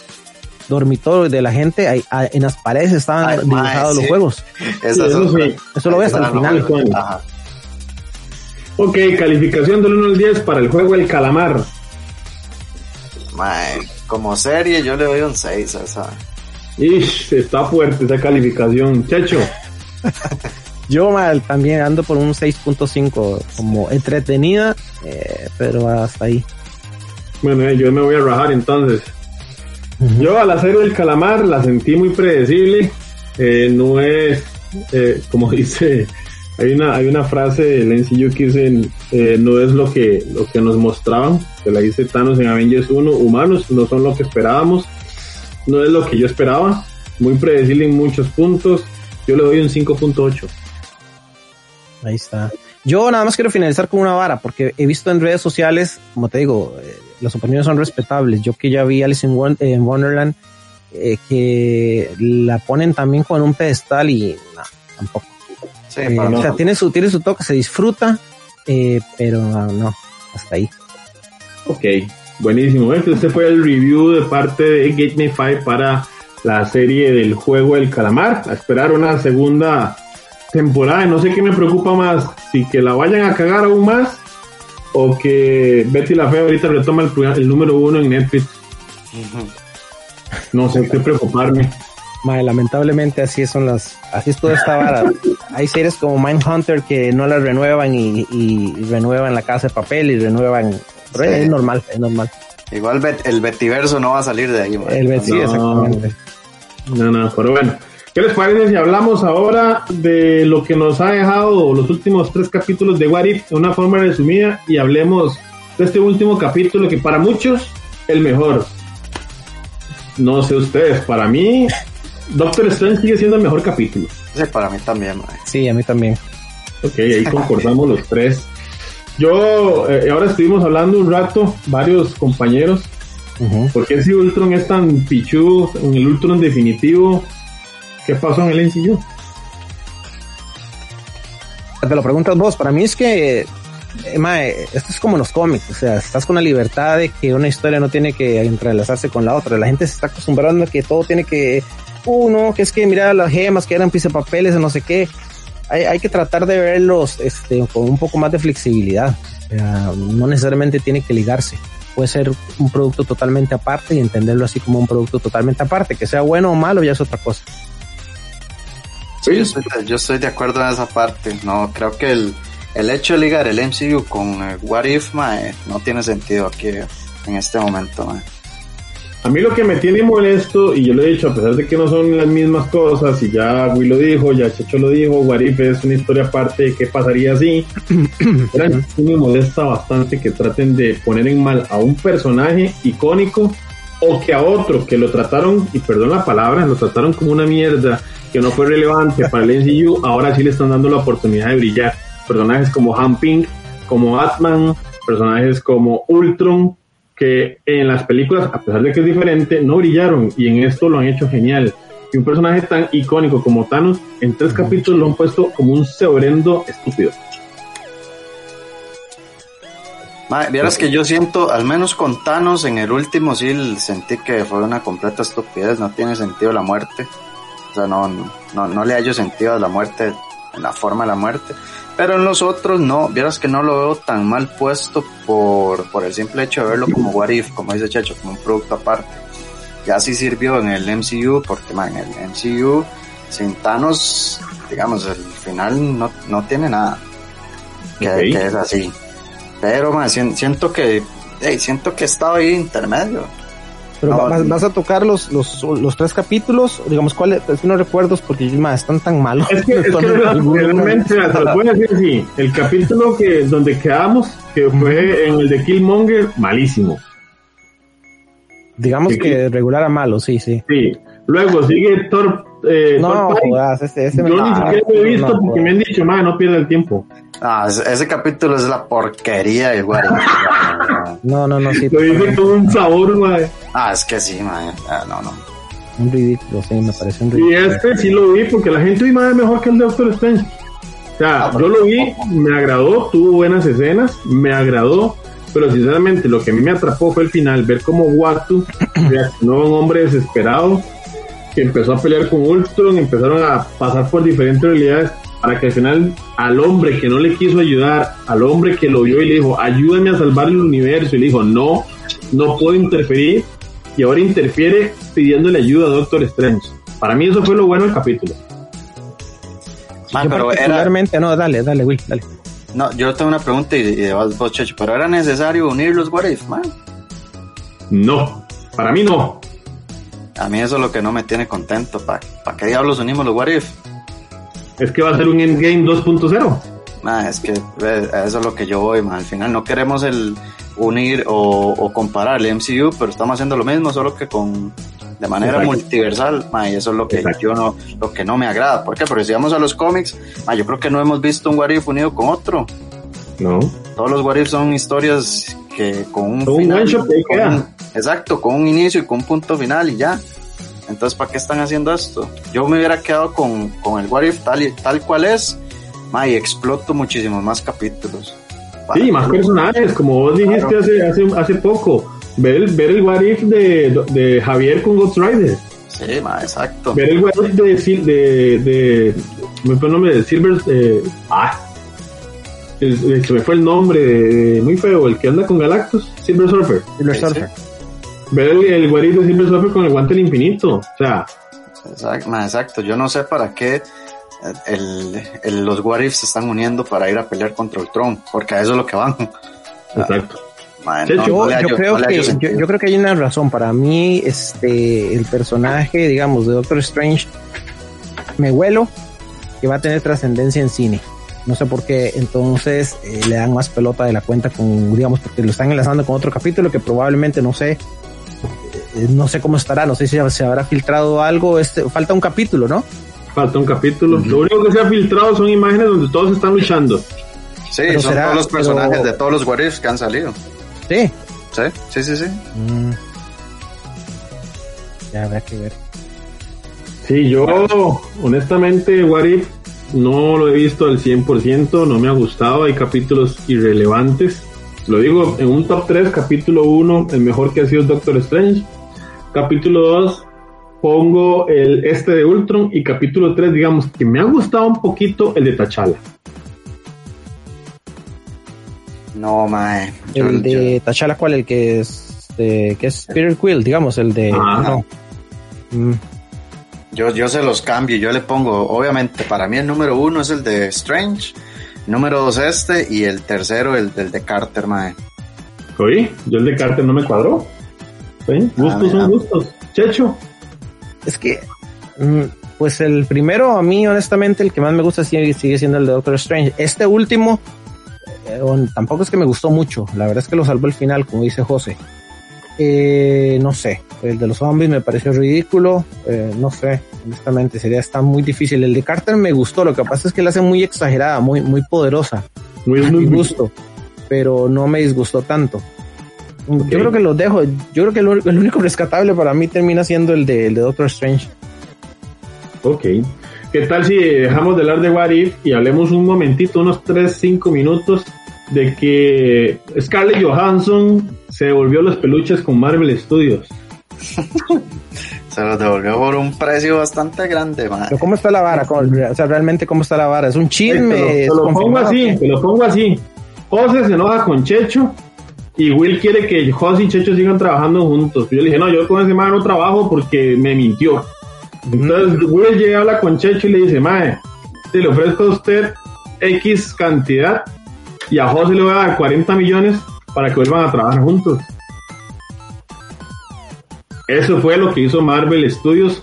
Speaker 3: dormitorios de la gente, hay, en las paredes estaban dibujados los juegos. Eso, eso, lo ves hasta el final. Ajá.
Speaker 2: Ok, calificación del 1 al 10 para el juego El Calamar.
Speaker 4: como serie yo le doy un 6 a esa.
Speaker 2: Ish, está fuerte esa calificación. Checho.
Speaker 3: yo mal, también ando por un 6.5, como entretenida, eh, pero hasta ahí.
Speaker 2: Bueno, eh, yo me voy a rajar entonces. Yo a la serie del calamar la sentí muy predecible. Eh, no es, como dice hay una, hay una frase de Lenzi que dice, eh, no es lo que, lo que nos mostraban, que la dice Thanos en Avengers 1, humanos no son lo que esperábamos, no es lo que yo esperaba, muy predecible en muchos puntos, yo le doy un 5.8.
Speaker 3: Ahí está. Yo nada más quiero finalizar con una vara, porque he visto en redes sociales, como te digo, eh, las opiniones son respetables. Yo que ya vi Alice in, Wonderland, eh, que la ponen también con un pedestal y tampoco. Eh, o sea, tiene su, tiene su toque, se disfruta, eh, pero no, hasta ahí.
Speaker 2: Ok, buenísimo. Este fue el review de parte de Gate Me 5 para la serie del juego El Calamar. A esperar una segunda temporada. No sé qué me preocupa más, si que la vayan a cagar aún más o que Betty la Fea ahorita retoma el, el número uno en Netflix. No sé qué preocuparme
Speaker 3: lamentablemente así son las, así es toda esta vara. Hay series como Mindhunter que no las renuevan y, renuevan la casa de papel y renuevan. es normal, es normal.
Speaker 4: Igual el Betiverso no va a salir de ahí.
Speaker 3: El Bet no, exactamente.
Speaker 2: No, no, pero bueno. ¿Qué les parece si hablamos ahora de lo que nos ha dejado los últimos tres capítulos de What If de una forma resumida y hablemos de este último capítulo que para muchos el mejor? No sé ustedes, para mí Doctor Strange sigue siendo el mejor capítulo.
Speaker 4: Sí, para mí también.
Speaker 3: Sí, a mí también.
Speaker 2: Ok, ahí concordamos los tres. Yo, eh, ahora estuvimos hablando un rato, varios compañeros, ¿por qué si Ultron es tan pichu en el Ultron definitivo? ¿Qué pasó en el MCU?
Speaker 3: Te lo preguntas vos, para mí es que eh, esto es como en los cómics, o sea, estás con la libertad de que una historia no tiene que entrelazarse con la otra. La gente se está acostumbrando a que todo tiene que uno, que es que mira las gemas que eran papeles no sé qué. Hay, hay, que tratar de verlos este, con un poco más de flexibilidad. no necesariamente tiene que ligarse. Puede ser un producto totalmente aparte y entenderlo así como un producto totalmente aparte. Que sea bueno o malo ya es otra cosa.
Speaker 4: Sí, yo estoy, de acuerdo en esa parte. No, creo que el, el hecho de ligar el MCU con What If no tiene sentido aquí en este momento.
Speaker 2: A mí lo que me tiene molesto, y yo lo he dicho, a pesar de que no son las mismas cosas, y ya Will lo dijo, ya Checho lo dijo, Warif es una historia aparte de qué pasaría así, pero sí me molesta bastante que traten de poner en mal a un personaje icónico o que a otro que lo trataron, y perdón la palabra, lo trataron como una mierda, que no fue relevante para el MCU, ahora sí le están dando la oportunidad de brillar. Personajes como Han Ping, como Atman, personajes como Ultron, que en las películas, a pesar de que es diferente, no brillaron y en esto lo han hecho genial. Y un personaje tan icónico como Thanos, en tres capítulos lo han puesto como un seorendo estúpido.
Speaker 4: vieras que yo siento, al menos con Thanos, en el último sí sentí que fue una completa estupidez, no tiene sentido la muerte. O sea, no, no, no le hallo sentido a la muerte, en la forma de la muerte. Pero en los otros no, vieras que no lo veo tan mal puesto por, por el simple hecho de verlo como What If, como dice Checho, como un producto aparte. Ya sí sirvió en el MCU, porque man, en el MCU, sin Thanos, digamos, el final no, no tiene nada. Que, es así. Pero man, siento que, hey, siento que estaba ahí intermedio
Speaker 3: vas, a tocar los, los, los, tres capítulos, digamos, ¿cuáles? No recuerdo porque están tan malos.
Speaker 2: Es que, realmente, voy a decir así, el capítulo que donde quedamos, que fue en el de Killmonger, malísimo.
Speaker 3: Digamos que regular a malo, sí, sí.
Speaker 2: Sí. Luego sigue Thor. Eh,
Speaker 3: no, ese, ese
Speaker 2: Yo ni siquiera lo he visto porque me han dicho, no pierda el tiempo.
Speaker 4: Ah, ese, capítulo es la porquería igual.
Speaker 3: no, no, no, sí.
Speaker 2: Lo dice con un sabor, mae.
Speaker 4: Ah, es que sí, mae. Ah, no, no.
Speaker 3: Un ridículo, sí, me parece un ridículo.
Speaker 2: Y este sí lo vi porque la gente, más es mejor que el de Doctor Strange. O sea, yo lo vi, me agradó, tuvo buenas escenas, me agradó, pero sinceramente lo que a mí me atrapó fue el final, ver cómo Watu reaccionó a un hombre desesperado que empezó a pelear con Ultron, empezaron a pasar por diferentes realidades para que al final al hombre que no le quiso ayudar, al hombre que lo vio y le dijo, ayúdame a salvar el universo, y le dijo, no, no puedo interferir, y ahora interfiere pidiéndole ayuda a Doctor Strange. Para mí eso fue lo bueno del capítulo.
Speaker 3: Man, pero particularmente, no, dale, dale, Will, dale.
Speaker 4: No, yo tengo una pregunta y, de vos, Checho, pero ¿era necesario unir los What If, man?
Speaker 2: No, para mí no.
Speaker 4: A mí eso es lo que no me tiene contento. ¿Para ¿pa qué diablos unimos los What If?
Speaker 2: Es que va a ser un Endgame 2.0.
Speaker 4: Ah, es que eh, eso es lo que yo voy, man. Al final no queremos el unir o, comparar el MCU, pero estamos haciendo lo mismo, solo que con de manera multiversal, y eso es lo que yo no, lo que no me agrada. ¿Por qué? Porque si vamos a los cómics, yo creo que no hemos visto un What If unido con otro.
Speaker 2: No.
Speaker 4: Todos los What If son historias que con un,
Speaker 2: final,
Speaker 4: exacto, con un inicio y con un punto final y ya. Entonces, ¿para qué están haciendo esto? Yo me hubiera quedado con, con el What If tal, tal cual es, y exploto muchísimos más capítulos.
Speaker 2: Sí, más personajes, como vos dijiste hace, hace, hace poco. Ver el, ver el What If de, de Javier con Ghost Rider.
Speaker 4: Sí, ma, exacto.
Speaker 2: Ver el What If de, de, de, me fue el nombre de Silver, eh, ah, se me fue el nombre, muy feo, el que anda con Galactus, Silver Surfer.
Speaker 3: Silver Surfer.
Speaker 2: Ver el, el de Silver Surfer con el guante del infinito, o sea.
Speaker 4: Exacto, exacto. yo no sé para qué el, los What If se están uniendo para ir a pelear contra el Tron, porque a eso es lo que van.
Speaker 2: Exacto.
Speaker 3: yo, creo que, yo, creo que hay una razón. Para mí, este, el personaje, digamos, de Doctor Strange, me huelo que va a tener trascendencia en cine. No sé por qué, entonces eh, le dan más pelota de la cuenta con, digamos, porque lo están enlazando con otro capítulo que probablemente no sé, eh, no sé cómo estará, no sé si se habrá filtrado algo. Este, falta un capítulo, ¿no?
Speaker 2: Falta un capítulo. Lo único que se ha filtrado son imágenes donde todos están luchando.
Speaker 4: Sí, son todos los personajes de todos los What que han salido.
Speaker 3: Sí.
Speaker 4: Sí, sí, sí, sí. Mm.
Speaker 3: Ya habrá que ver.
Speaker 2: Sí, yo honestamente What no lo he visto al 100%, no me ha gustado, hay capítulos irrelevantes. Lo digo en un top 3, capítulo 1, el mejor que ha sido Doctor Strange. Capítulo 2, pongo el este de Ultron y capítulo 3, digamos que me ha gustado un poquito el de T'Challa.
Speaker 4: No, mae.
Speaker 3: El de T'Challa, ¿cuál? El que es, de, que es Peter Quill, digamos, el de... No.
Speaker 4: Mm. Yo, yo se los cambio, yo le pongo, obviamente, para mí el número uno es el de Strange, número dos este y el tercero el, del de Carter, mae.
Speaker 2: Oye, yo el de Carter no me cuadró. Gustos son gustos. Checho.
Speaker 3: Es que, mm, pues el primero, a mí honestamente, el que más me gusta sigue, sigue siendo el de Doctor Strange. Este último, eh, tampoco es que me gustó mucho. La verdad es que lo salvó el final, como dice José. Eh, no sé, el de los zombies me pareció ridículo. Eh, no sé, honestamente, sería está muy difícil. El de Carter me gustó. Lo que pasa es que la hace muy exagerada, muy, muy poderosa. Muy, muy gusto, pero no me disgustó tanto. Yo creo que los dejo. Yo creo que el, único rescatable para mí termina siendo el de, el de Doctor Strange.
Speaker 2: Ok. ¿Qué tal si dejamos de hablar de What If y hablemos un momentito, unos 3, 5 minutos, de que Scarlett Johansson se devolvió los peluches con Marvel Studios?
Speaker 4: se los devolvió por un precio bastante grande, man.
Speaker 3: ¿Cómo está la vara? o sea, realmente, ¿cómo está la vara? ¿Es un chisme?
Speaker 2: te, lo, pongo así, te lo pongo así. José se enoja con Checho y Will quiere que José y Checho sigan trabajando juntos. yo le dije, no, yo con ese mae no trabajo porque me mintió. Entonces Will llega a hablar con Checho y le dice, mae, te le ofrezco a usted X cantidad y a José le voy a dar 40 millones para que vuelvan a trabajar juntos. Eso fue lo que hizo Marvel Studios.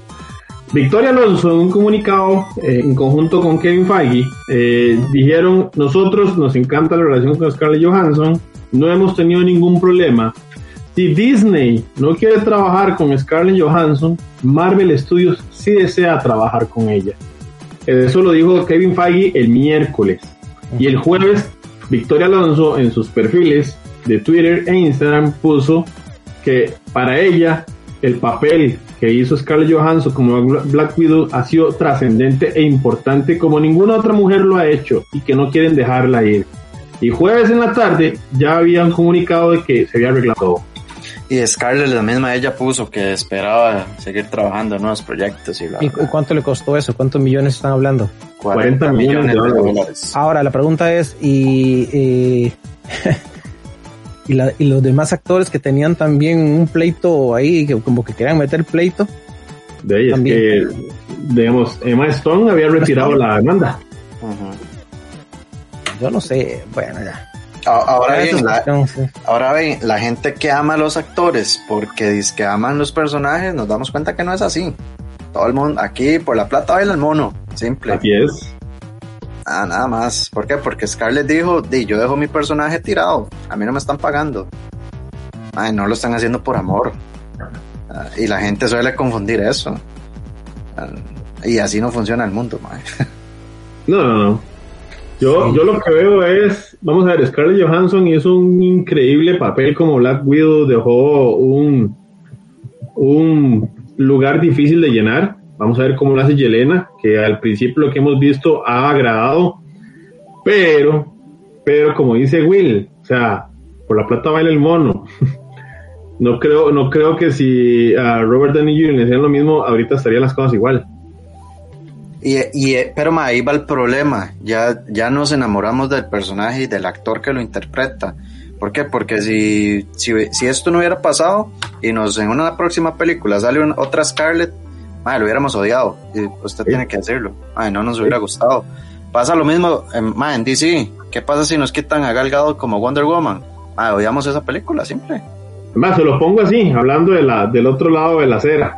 Speaker 2: Victoria Alonso, en un comunicado eh, en conjunto con Kevin Feige, eh, dijeron, nosotros nos encanta la relación con Scarlett Johansson, no hemos tenido ningún problema. Si Disney no quiere trabajar con Scarlett Johansson, Marvel Studios sí desea trabajar con ella. Eso lo dijo Kevin Feige el miércoles. Y el jueves, Victoria Alonso en sus perfiles de Twitter e Instagram puso que para ella el papel que hizo Scarlett Johansson como Black Widow ha sido trascendente e importante como ninguna otra mujer lo ha hecho y que no quieren dejarla ir. Y jueves en la tarde ya habían comunicado de que se había arreglado
Speaker 4: Y Scarlett, la misma ella puso que esperaba seguir trabajando en nuevos proyectos. ¿Y,
Speaker 3: ¿Y cuánto le costó eso? ¿Cuántos millones están hablando?
Speaker 2: 40, millones, de dólares.
Speaker 3: Ahora, la pregunta es, ¿y, y, y, los demás actores que tenían también un pleito ahí, que como que querían meter pleito?
Speaker 2: De ellos, que, digamos, Emma Stone había retirado la demanda.
Speaker 3: Yo no sé, bueno, ya.
Speaker 4: Ahora bien, la, ahora bien, la gente que ama a los actores porque dice que aman los personajes, nos damos cuenta que no es así. Todo el mundo, aquí por la plata baila el mono, simple.
Speaker 2: Así es.
Speaker 4: Ah, nada más. ¿Por qué? Porque Scarlett dijo, di, yo dejo mi personaje tirado, a mí no me están pagando. Ay, no lo están haciendo por amor. Ah, y la gente suele confundir eso. Ah, y así no funciona el mundo,
Speaker 2: No, no, no. Yo, yo lo que veo es, vamos a ver, Scarlett Johansson hizo un increíble papel como Black Widow, dejó un, un lugar difícil de llenar. Vamos a ver cómo lo hace Yelena, que al principio lo que hemos visto ha agradado, pero, pero como dice Will, o sea, por la plata baila el mono. no creo, no creo que si a Robert Downey Jr. le hacían lo mismo, ahorita estarían las cosas igual.
Speaker 4: Y, y, pero ma, ahí va el problema. Ya, ya nos enamoramos del personaje y del actor que lo interpreta. ¿Por qué? Porque si, si, si esto no hubiera pasado y nos en una próxima película sale otra Scarlett, ma, lo hubiéramos odiado. Y usted tiene que decirlo. Ma, no nos hubiera gustado. Pasa lo mismo en, ma, en DC. ¿Qué pasa si nos quitan a Gal Gadot como Wonder Woman? Ma, odiamos esa película siempre.
Speaker 2: Más, se lo pongo así, hablando de la, del otro lado de la acera.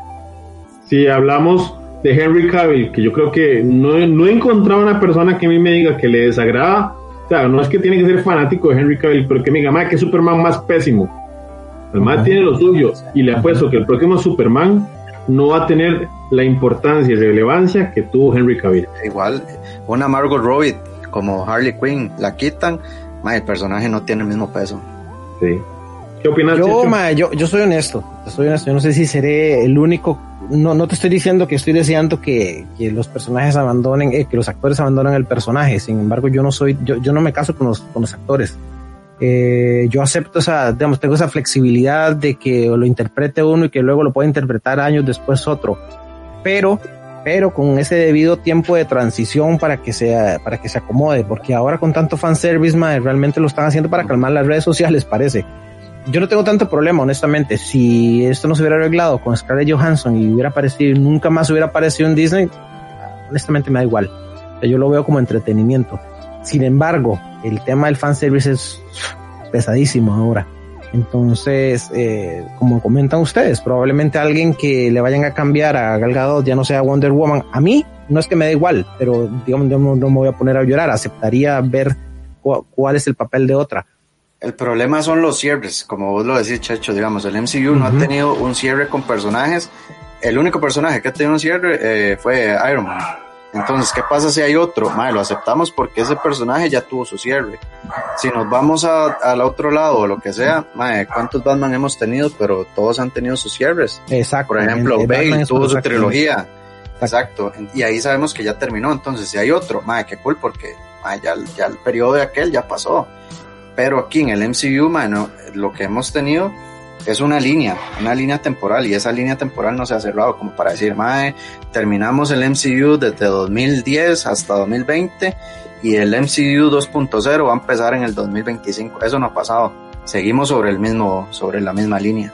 Speaker 2: Si hablamos de Henry Cavill, que yo creo que no, no, he encontrado una persona que a mí me diga que le desagrada. O sea, no es que tiene que ser fanático de Henry Cavill, pero que me diga, más que Superman más pésimo. Además tiene lo suyo y le apuesto que el próximo Superman no va a tener la importancia y relevancia que tuvo Henry Cavill.
Speaker 4: Igual, una Margot Robbie como Harley Quinn la quitan, el personaje no tiene el mismo peso.
Speaker 2: Sí. ¿Qué opinas?
Speaker 3: Yo, yo, yo soy honesto, soy honesto. Yo no sé si seré el único no, no te estoy diciendo que estoy deseando que, que los personajes abandonen, eh, que los actores abandonen el personaje. Sin embargo, yo no soy, yo, yo no me caso con los, con los actores. Eh, yo acepto esa, digamos, tengo esa flexibilidad de que lo interprete uno y que luego lo pueda interpretar años después otro. Pero, pero con ese debido tiempo de transición para que sea, para que se acomode, porque ahora con tanto fanservice, madre, realmente lo están haciendo para calmar las redes sociales, parece yo no tengo tanto problema, honestamente. Si esto no se hubiera arreglado con Scarlett Johansson y hubiera aparecido, nunca más hubiera aparecido en Disney, honestamente me da igual. Yo lo veo como entretenimiento. Sin embargo, el tema del fanservice es pesadísimo ahora. Entonces, eh, como comentan ustedes, probablemente alguien que le vayan a cambiar a Gal Gadot ya no sea Wonder Woman. A mí no es que me da igual, pero digamos, yo no, me voy a poner a llorar. Aceptaría ver cuál es el papel de otra
Speaker 4: el problema son los cierres, como vos lo decís, Chacho, digamos, el MCU no ha tenido un cierre con personajes. El único personaje que ha tenido un cierre eh, fue Iron Man. Entonces, ¿qué pasa si hay otro? Madre, lo aceptamos porque ese personaje ya tuvo su cierre. Si nos vamos al otro lado o lo que sea, madre, ¿cuántos Batman hemos tenido? Pero todos han tenido sus cierres.
Speaker 3: Exacto.
Speaker 4: Por ejemplo, Bale tuvo su trilogía. Exacto. Y ahí sabemos que ya terminó. Entonces, si hay otro, madre, qué cool porque ya, ya el periodo de aquel ya pasó. Pero aquí en el MCU, mano, lo que hemos tenido es una línea, una línea temporal, y esa línea temporal no se ha cerrado como para decir, mae, terminamos el MCU desde 2010 hasta 2020 y el MCU 2.0 va a empezar en el 2025. Eso no ha pasado. Seguimos sobre el mismo, sobre la misma línea.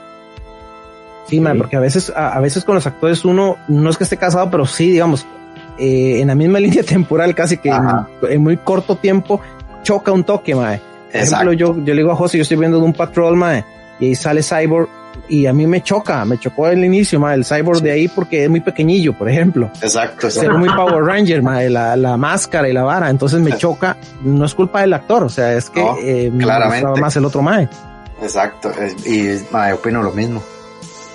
Speaker 3: Sí, man, porque a veces, a, veces con los actores uno no es que esté casado, pero sí, digamos, eh, en la misma línea temporal, casi que en, muy corto tiempo choca un toque, mae por ejemplo, yo, yo le digo a José, yo estoy viendo de un patrol, mae, y ahí sale Cyborg, y a mí me choca, me chocó el inicio, mae, el Cyborg de ahí porque es muy pequeñillo, por ejemplo.
Speaker 4: Exacto.
Speaker 3: Es muy Power Ranger, mae, la, la máscara y la vara, entonces me choca, no es culpa del actor, o sea, es que eh, me
Speaker 4: claramente.
Speaker 3: más el otro mae.
Speaker 4: Exacto, y mae, opino lo mismo.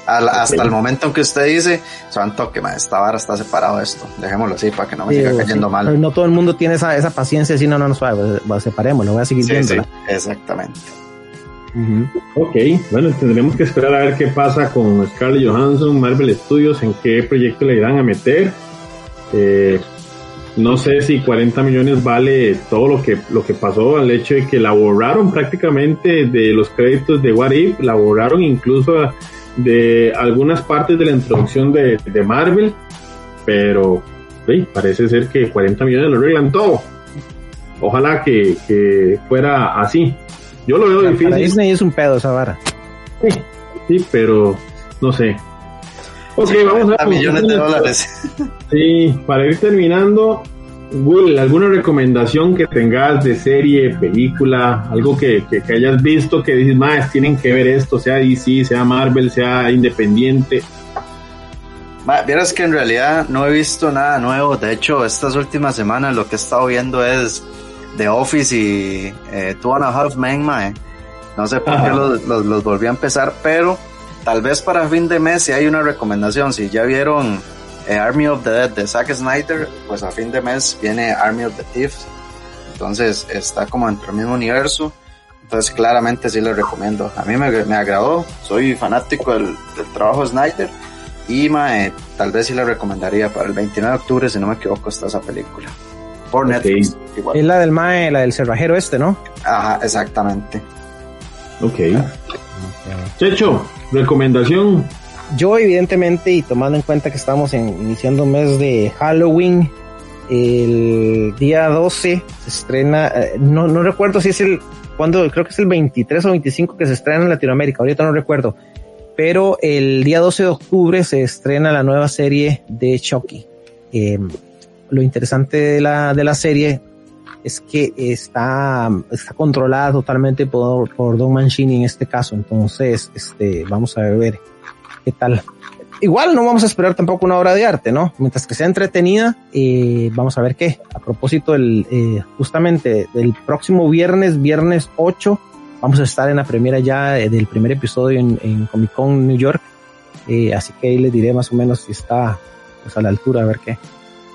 Speaker 4: Hasta el momento en que usted dice, santo que esta vara está separado de esto, dejémoslo así para que no me siga cayendo mal.
Speaker 3: no todo el mundo tiene esa, esa paciencia decir, no, no, no, pues, separemos, lo voy a seguir viendo.
Speaker 4: exactamente.
Speaker 2: Ok, bueno, tendremos que esperar a ver qué pasa con Scarlett Johansson, Marvel Studios, en qué proyecto le irán a meter. Eh, no sé si 40 millones vale todo lo que, lo que pasó al hecho de que la borraron prácticamente de los créditos de What If, la borraron incluso de algunas partes de la introducción de, Marvel, pero parece ser que 40 millones lo arreglan todo. Ojalá que, fuera así. Yo lo veo difícil. Para
Speaker 3: Disney es un pedo esa vara.
Speaker 2: Sí, sí, pero no sé.
Speaker 4: Ok, vamos a millones de dólares.
Speaker 2: Sí, para ir terminando, Will, ¿alguna recomendación que tengas de serie, película, algo que, que, hayas visto que dices, más tienen que ver esto, sea DC, sea Marvel, sea independiente?
Speaker 4: vieras que en realidad no he visto nada nuevo. De hecho, estas últimas semanas lo que he estado viendo es The Office y eh, Two and a Half Men, No sé por qué los, los, los volví a empezar, pero tal vez para fin de mes si hay una recomendación. Si ya vieron eh, Army of the Dead de Zack Snyder, pues a fin de mes viene Army of the Thieves. Entonces está como dentro del mismo universo. Entonces claramente sí le recomiendo. A mí me, me agradó, soy fanático del, trabajo de Snyder y tal vez sí le recomendaría para el 29 de octubre, si no me equivoco, está esa película. Por Netflix.
Speaker 3: Es la del Mae, la del cerrajero este, ¿no?
Speaker 4: Ajá, exactamente.
Speaker 2: Ok. Checho, recomendación.
Speaker 3: Yo, evidentemente, y tomando en cuenta que estamos iniciando un mes de Halloween, el día 12 se estrena, eh, no, no recuerdo si es el, cuando, creo que es el 23 o 25 que se estrena en Latinoamérica, ahorita no recuerdo, pero el día 12 de octubre se estrena la nueva serie de Chucky. Em, lo interesante de la, de la serie es que está, está controlada totalmente por, por Don Mancini en este caso, entonces este, vamos a ver qué tal. Igual no vamos a esperar tampoco una obra de arte, ¿no? Mientras que sea entretenida, eh, vamos a ver qué. A propósito, el, eh, justamente del próximo viernes, viernes 8, vamos a estar en la primera ya eh, del primer episodio en, Comic Con New York. Eh, así que ahí les diré más o menos si está pues, a la altura, a ver qué.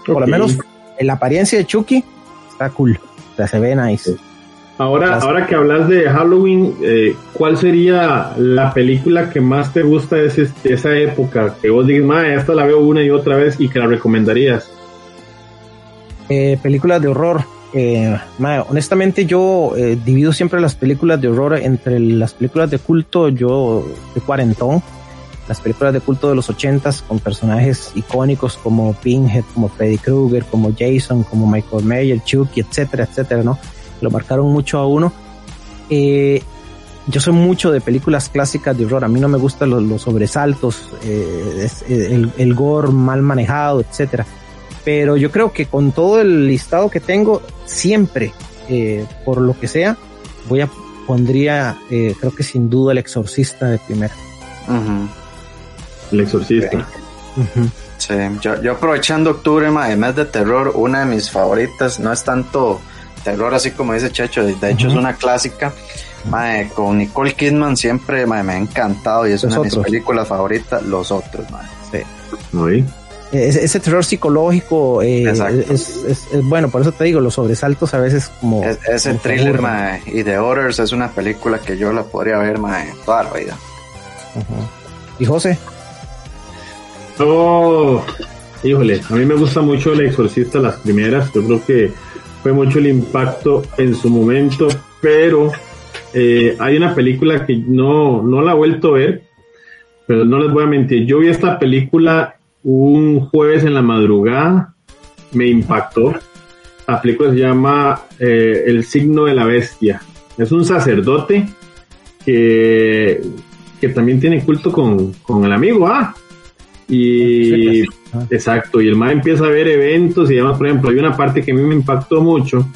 Speaker 3: Por lo menos en la apariencia de Chucky está cool. O sea, se ve nice.
Speaker 2: Ahora, ahora que hablas de Halloween, eh, ¿cuál sería la película que más te gusta de, esa época? Que vos digas, ma, esta la veo una y otra vez y que la recomendarías.
Speaker 3: Eh, películas de horror. Eh, honestamente yo eh, divido siempre las películas de horror entre las películas de culto, yo de cuarentón, las películas de culto de los ochentas con personajes icónicos como Pinhead, como Freddy Krueger, como Jason, como Michael Myers, Chucky, etcétera, etcétera, ¿no? Lo marcaron mucho a uno. Eh, yo soy mucho de películas clásicas de horror. A mí no me gustan los, sobresaltos, eh, el, el, gore mal manejado, etcétera. Pero yo creo que con todo el listado que tengo, siempre, eh, por lo que sea, voy a pondría, creo que sin duda, el exorcista de primera.
Speaker 2: El exorcista.
Speaker 4: Sí, yo, yo aprovechando octubre, además de terror, una de mis favoritas no es tanto terror, así como dice Checho, de hecho es una clásica. con Nicole Kidman siempre me ha encantado y es una de mis películas favoritas, Los Otros. Sí.
Speaker 3: Ese, terror psicológico eh, es, bueno, por eso te digo, los sobresaltos a veces como...
Speaker 4: ese thriller y The Others es una película que yo la podría ver toda la vida.
Speaker 3: ¿Y José?
Speaker 2: Oh, híjole, a mí me gusta mucho El Exorcista, las primeras, yo creo que fue mucho el impacto en su momento, pero eh, hay una película que no, no la he vuelto a ver, pero no les voy a mentir, yo vi esta película un jueves en la madrugada, me impactó. La película se llama eh, El signo de la bestia. Es un sacerdote que, que también tiene culto con, con el amigo, ah, y exacto, y el MAE empieza a ver eventos y además, por ejemplo, hay una parte que a mí me impactó mucho,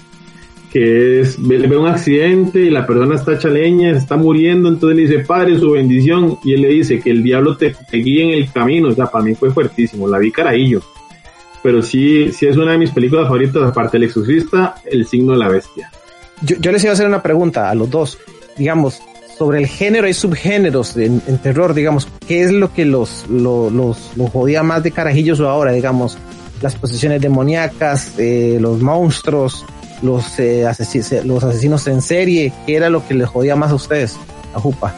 Speaker 2: que es, ve, ve un accidente y la persona está chaleña, está muriendo, entonces le dice, Padre, su bendición, y él le dice que el diablo te, guíe en el camino, o sea, para mí fue fuertísimo, la vi carajillo. Pero sí, sí es una de mis películas favoritas, aparte del exorcista, El signo de la bestia.
Speaker 3: Yo, yo les iba a hacer una pregunta a los dos. Digamos, sobre el género y subgéneros en, terror, digamos, ¿qué es lo que los, los, los, jodía más de carajillos o ahora, digamos, las posesiones demoníacas, eh, los monstruos, los, eh, los asesinos en serie, ¿qué era lo que les jodía más a ustedes, a Jupa?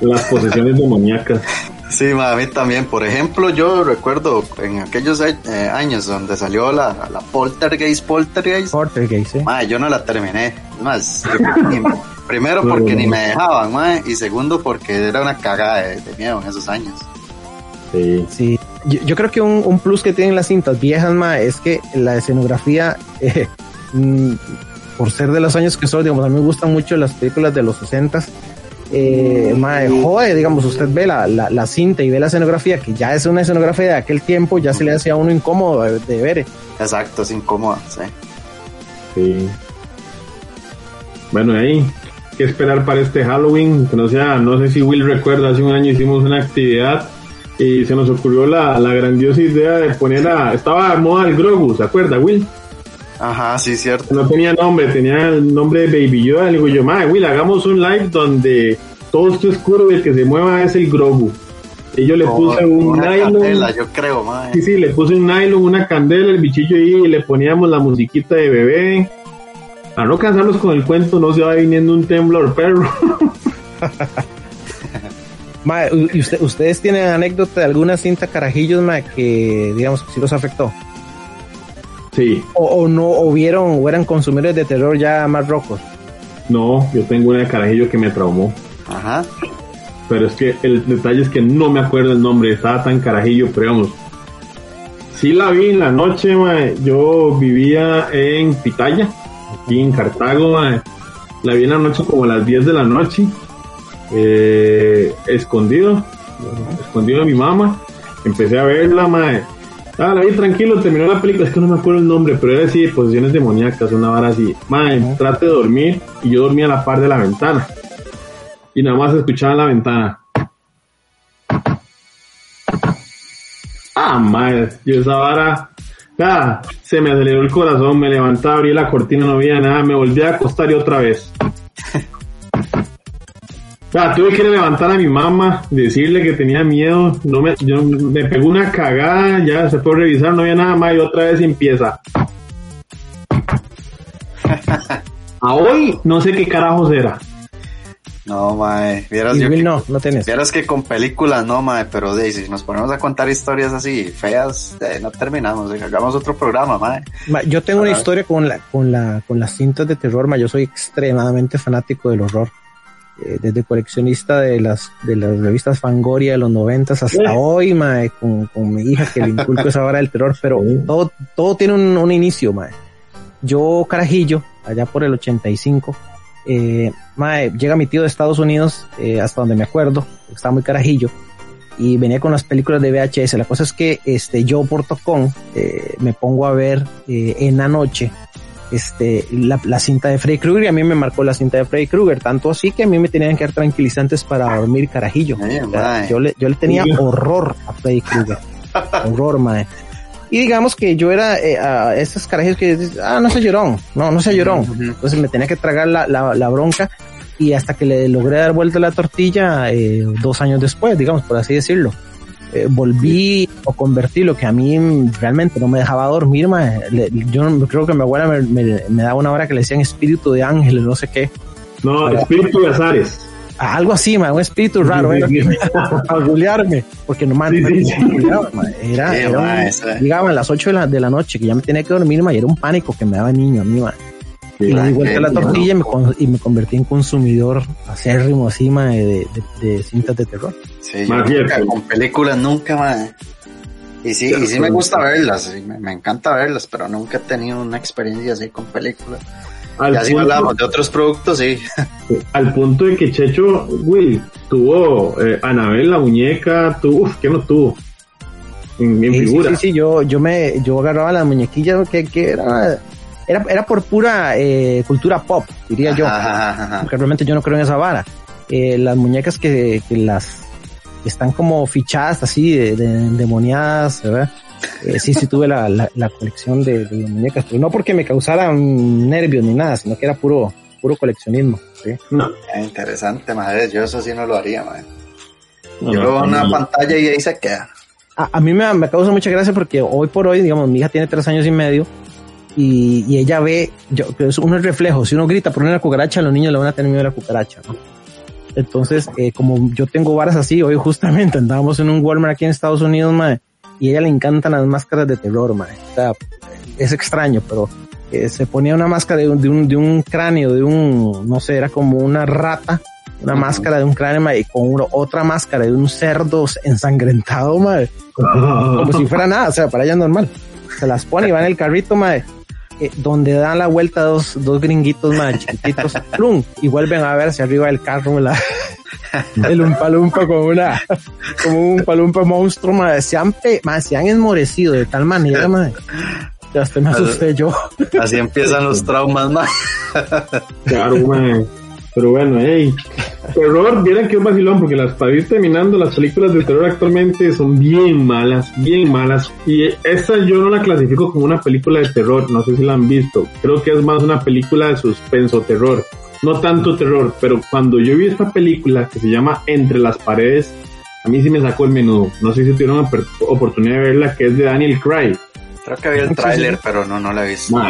Speaker 2: Las posesiones demoníacas.
Speaker 4: Sí, a mí también. Por ejemplo, yo recuerdo en aquellos eh, años donde salió la, la Poltergeist, Poltergeist.
Speaker 3: Poltergeist, sí.
Speaker 4: yo no la terminé. Más, primero porque ni me dejaban, y segundo porque era una cagada de, miedo en esos años.
Speaker 3: Sí. Sí. Yo, creo que un, plus que tienen las cintas viejas, ma, es que la escenografía, eh, mm, por ser de los años que son, digamos, a mí me gustan mucho las películas de los 60 eh, mae, joder, digamos, usted ve la, la, cinta y ve la escenografía, que ya es una escenografía de aquel tiempo, ya se le hacía a uno incómodo de, ver.
Speaker 4: Exacto, es incómodo, sí.
Speaker 2: Sí. Bueno, ahí, ¿qué esperar para este Halloween? Que no sea, no sé si Will recuerda, hace un año hicimos una actividad y se nos ocurrió la, la grandiosa idea de poner a, estaba de moda el Grogu, ¿se acuerda, Will?
Speaker 4: Ajá, sí, cierto.
Speaker 2: No tenía nombre, tenía el nombre de Baby Yoda. Le digo yo, madre, Will, hagamos un live donde todo esto oscuro y el que se mueva es el Grogu. Y yo le puse un nylon.
Speaker 4: Candela, yo creo, madre.
Speaker 2: Sí, sí, le puse un nylon, una candela, el bichillo ahí y le poníamos la musiquita de bebé. Para no cansarnos con el cuento, no se va viniendo un temblor, perro.
Speaker 3: ¿y usted, ustedes tienen anécdota de alguna cinta carajillos, ma, que digamos que sí los afectó? O, no, o vieron, o eran consumidores de terror ya más rocos.
Speaker 2: No, yo tengo una de carajillo que me traumó.
Speaker 4: Ajá.
Speaker 2: Pero es que el detalle es que no me acuerdo el nombre, estaba tan carajillo, pero vamos. Sí la vi en la noche, yo vivía en Pitaya, aquí en Cartago, la vi en la noche como a las 10 de la noche, eh, escondido, escondido de mi mamá, empecé a verla, mae Ah, la vi tranquilo, terminó la película, es que no me acuerdo el nombre, pero era así, posiciones demoníacas, una vara así. Madre, trate de dormir y yo dormía a la par de la ventana. Y nada más escuchaba en la ventana. Ah, madre, yo esa vara, ah, se me aceleró el corazón, me levantaba, abrí la cortina, no había nada, me volví a acostar y otra vez. Ah, tuve que levantar a mi mamá, decirle que tenía miedo, no me, yo, me pegó una cagada, ya se a revisar, no había nada más y otra vez empieza. a hoy no sé qué carajos era.
Speaker 4: No, mae,
Speaker 3: vieras yo que, no, no tenés.
Speaker 4: Vieras que con películas no, mae, pero de, si nos ponemos a contar historias así feas, no terminamos, hagamos otro programa, mae.
Speaker 3: yo tengo una historia con la, con la, con las cintas de terror, mae, yo soy extremadamente fanático del horror. Eh, desde coleccionista de las de las revistas Fangoria de los noventas hasta hoy, mae, con, con, mi hija que le inculco esa vara del terror, pero todo, todo tiene un, un, inicio, mae. Yo, carajillo, allá por el 85, eh, mae, llega mi tío de Estados Unidos, eh, hasta donde me acuerdo, estaba muy carajillo, y venía con las películas de VHS. La cosa es que este, yo por tocón eh, me pongo a ver eh, en la noche este, la, la, cinta de Freddy Krueger y a mí me marcó la cinta de Freddy Krueger, tanto así que a mí me tenían que dar tranquilizantes para dormir carajillo. yo, le, yo le tenía horror a Freddy Krueger. horror, mae. Y digamos que yo era eh, a estos carajillos que ah, no se llorón, no, no se llorón. Entonces me tenía que tragar la, la, la, bronca y hasta que le logré dar vuelta la tortilla eh, dos años después, digamos, por así decirlo. Eh, volví o convertí lo que a mí realmente no me dejaba dormir, yo creo que mi abuela me, daba una hora que le decían espíritu de ángel, no sé qué.
Speaker 2: No, espíritu de azares.
Speaker 3: Algo así, un espíritu raro, ¿eh? porque no man, era, a las 8 de la, de la noche que ya me tenía que dormir, y era un pánico que me daba niño a mí, y le di vuelta la tortilla y, me, convertí en consumidor acérrimo encima de, de, cintas de terror.
Speaker 4: Sí, con películas nunca más. Y sí, y sí me gusta verlas, me, encanta verlas, pero nunca he tenido una experiencia así con películas. Al ya si hablamos de otros productos, sí.
Speaker 2: Al punto de que Checho, Will, tuvo eh, Anabel la muñeca, tuvo, ¿qué no tuvo?
Speaker 3: En, figura. Sí, sí, yo, yo me, yo agarraba las muñequillas que, que era era, era por pura eh, cultura pop, diría yo. Porque realmente yo no creo en esa vara. Eh, las muñecas que, que las están como fichadas así, de, de demoniadas, ¿verdad? Eh, sí, sí tuve la, la, colección de, de, muñecas, pero no porque me causaran nervios ni nada, sino que era puro, puro coleccionismo. ¿sí?
Speaker 4: No. Interesante, madre. Yo eso sí no lo haría, madre. Yo veo una pantalla y ahí se queda.
Speaker 3: A, a mí me, me, causa mucha gracia porque hoy por hoy, digamos, mi hija tiene tres años y medio y, y ella ve, yo, es un reflejo. Si uno grita por una cucaracha, los niños le van a tener miedo a la cucaracha. ¿no? Entonces, eh, como yo tengo varas así, hoy justamente andábamos en un Walmart aquí en Estados Unidos, madre, y a ella le encantan las máscaras de terror, madre. O sea, es extraño, pero eh, se ponía una máscara de un, de un, de un cráneo, de un, no sé, era como una rata, una máscara de un cráneo, madre, y con una, otra máscara de un cerdo ensangrentado, madre, como si fuera nada, o sea, para ella es normal. Se las pone y va en el carrito, madre, eh, donde dan la vuelta dos, dos gringuitos más chiquititos, plum, y vuelven a ver hacia arriba del carro, la, el umpalumpa como una, como un palumpa monstruo, madre, se han, madre, se han enmorecido de tal manera, madre. Ya hasta me asusté yo.
Speaker 4: Así empiezan los traumas, madre.
Speaker 2: Claro. Pero bueno, hey, terror, vieron que es vacilón, porque las para ir terminando, las películas de terror actualmente son bien malas, bien malas. Y esta yo no la clasifico como una película de terror, no sé si la han visto. Creo que es más una película de suspenso terror. No tanto terror, pero cuando yo vi esta película que se llama Entre las paredes, a mí sí me sacó el menudo. No sé si tuvieron oportunidad de verla, que es de Daniel Craig.
Speaker 4: Creo que había el tráiler, pero no, no la he visto.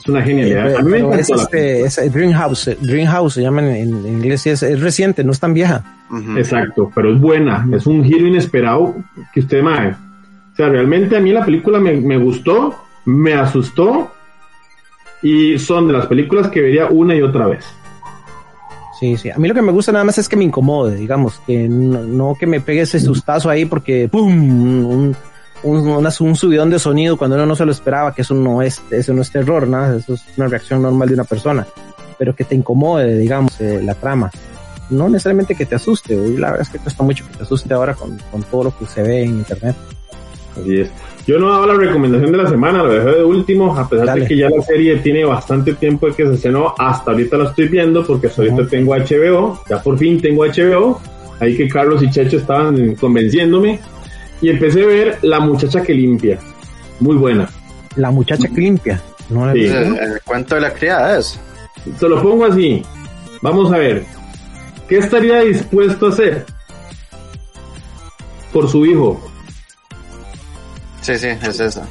Speaker 2: Es una genialidad. A mí me
Speaker 3: es, este, es Dreamhouse, Dreamhouse se llama en, en inglés, es, es, reciente, no es tan vieja.
Speaker 2: Uh -huh. Exacto, pero es buena, es un giro inesperado que usted mae. O sea, realmente a mí la película me, me gustó, me asustó y son de las películas que vería una y otra vez.
Speaker 3: Sí, sí. A mí lo que me gusta nada más es que me incomode, digamos, que no, no que me pegue ese sustazo ahí porque ¡pum! Un, un, subidón de sonido cuando uno no se lo esperaba, que eso no es, eso no es terror, nada, eso es una reacción normal de una persona, pero que te incomode, digamos, eh, la trama. No necesariamente que te asuste, y la verdad es que cuesta mucho que te asuste ahora con, con todo lo que se ve en internet.
Speaker 2: Así es. Yo no daba la recomendación de la semana, lo dejé de último, a pesar Dale. de que ya la serie tiene bastante tiempo de que se estrenó, hasta ahorita la estoy viendo, porque hasta ahorita uh -huh. tengo HBO, ya por fin tengo HBO, ahí que Carlos y Checho estaban convenciéndome, y empecé a ver La muchacha que limpia. Muy buena.
Speaker 3: La muchacha que limpia.
Speaker 4: No la sí. el, el, cuento de la criada es.
Speaker 2: Se lo pongo así. Vamos a ver. ¿Qué estaría dispuesto a hacer por su hijo?
Speaker 4: Sí, sí, es esa.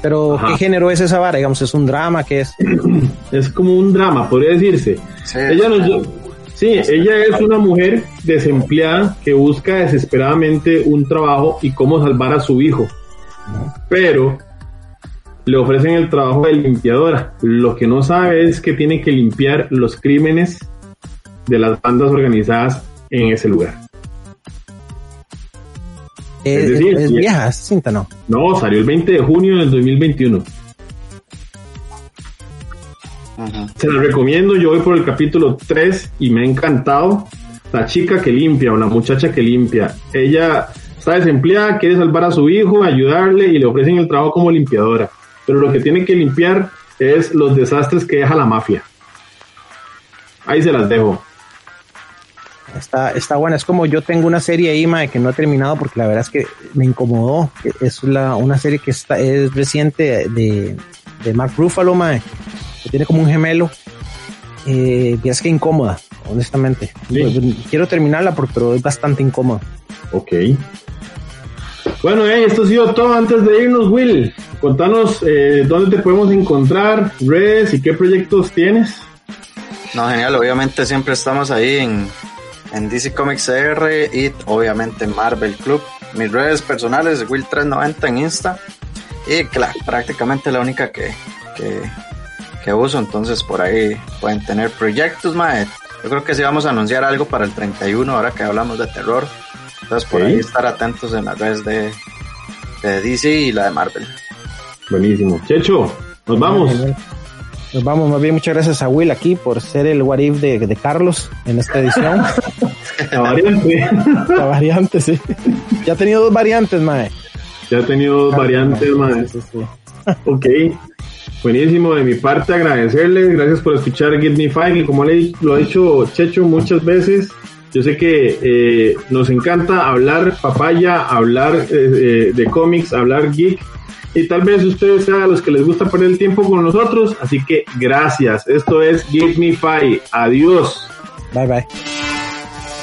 Speaker 3: Pero, Ajá. ¿qué género es esa vara? Digamos, ¿es un drama? ¿Qué es?
Speaker 2: es como un drama, podría decirse. Sí, ella nos, Sí, ella es una mujer desempleada que busca desesperadamente un trabajo y cómo salvar a su hijo. Pero le ofrecen el trabajo de limpiadora. Lo que no sabe es que tiene que limpiar los crímenes de las bandas organizadas en ese lugar.
Speaker 3: Es, es decir, es vieja, es cinta, ¿no?
Speaker 2: No, salió el 20 de junio del 2021. Ajá. Se la recomiendo, yo voy por el capítulo 3 y me ha encantado. La chica que limpia o la muchacha que limpia. Ella está desempleada, quiere salvar a su hijo, ayudarle y le ofrecen el trabajo como limpiadora. Pero lo que tiene que limpiar es los desastres que deja la mafia. Ahí se las dejo.
Speaker 3: Está, está buena, es como yo tengo una serie ahí, mae, que no he terminado porque la verdad es que me incomodó. Es la, una serie que está, es reciente de, de Mark Ruffalo, mae, que tiene como un gemelo. Eh, es que incómoda, honestamente. Sí. Quiero terminarla, pero es bastante incómoda.
Speaker 2: Ok. Bueno, eh, esto ha sido todo antes de irnos, Will. Contanos eh, dónde te podemos encontrar, redes y qué proyectos tienes.
Speaker 4: No, genial, obviamente siempre estamos ahí en, en DC Comics CR y obviamente Marvel Club. Mis redes personales, Will390 en Insta. Y claro, prácticamente la única que, que, que uso, entonces por ahí pueden tener proyectos, mae. Yo creo que sí vamos a anunciar algo para el 31, ahora que hablamos de terror. Entonces por sí. ahí estar atentos en las redes de, de, DC y la de Marvel.
Speaker 2: Buenísimo. Checho, nos vamos.
Speaker 3: Nos vamos, más bien muchas gracias a Will aquí por ser el what if de, de Carlos en esta edición.
Speaker 2: La variante.
Speaker 3: La variante, sí. Ya ha tenido dos variantes, mae.
Speaker 2: Ya ha tenido dos ah, variantes, mae. Sí, sí. Ok. Buenísimo, de mi parte agradecerles, gracias por escuchar Get Me Five, y como le, lo ha dicho Checho muchas veces, Yo sé que eh, nos encanta hablar papaya, hablar eh, de cómics, hablar geek. Y tal vez ustedes sean los que les gusta poner el tiempo con nosotros. Así que gracias. Esto es Fi. Adiós.
Speaker 3: Bye bye.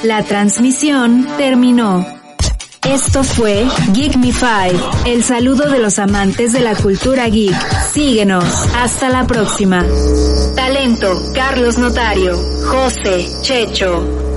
Speaker 1: La transmisión terminó. Esto fue Geek Me Five, el saludo de los amantes de la cultura geek. Síguenos. Hasta la próxima. Talento, Carlos Notario, José, Checho.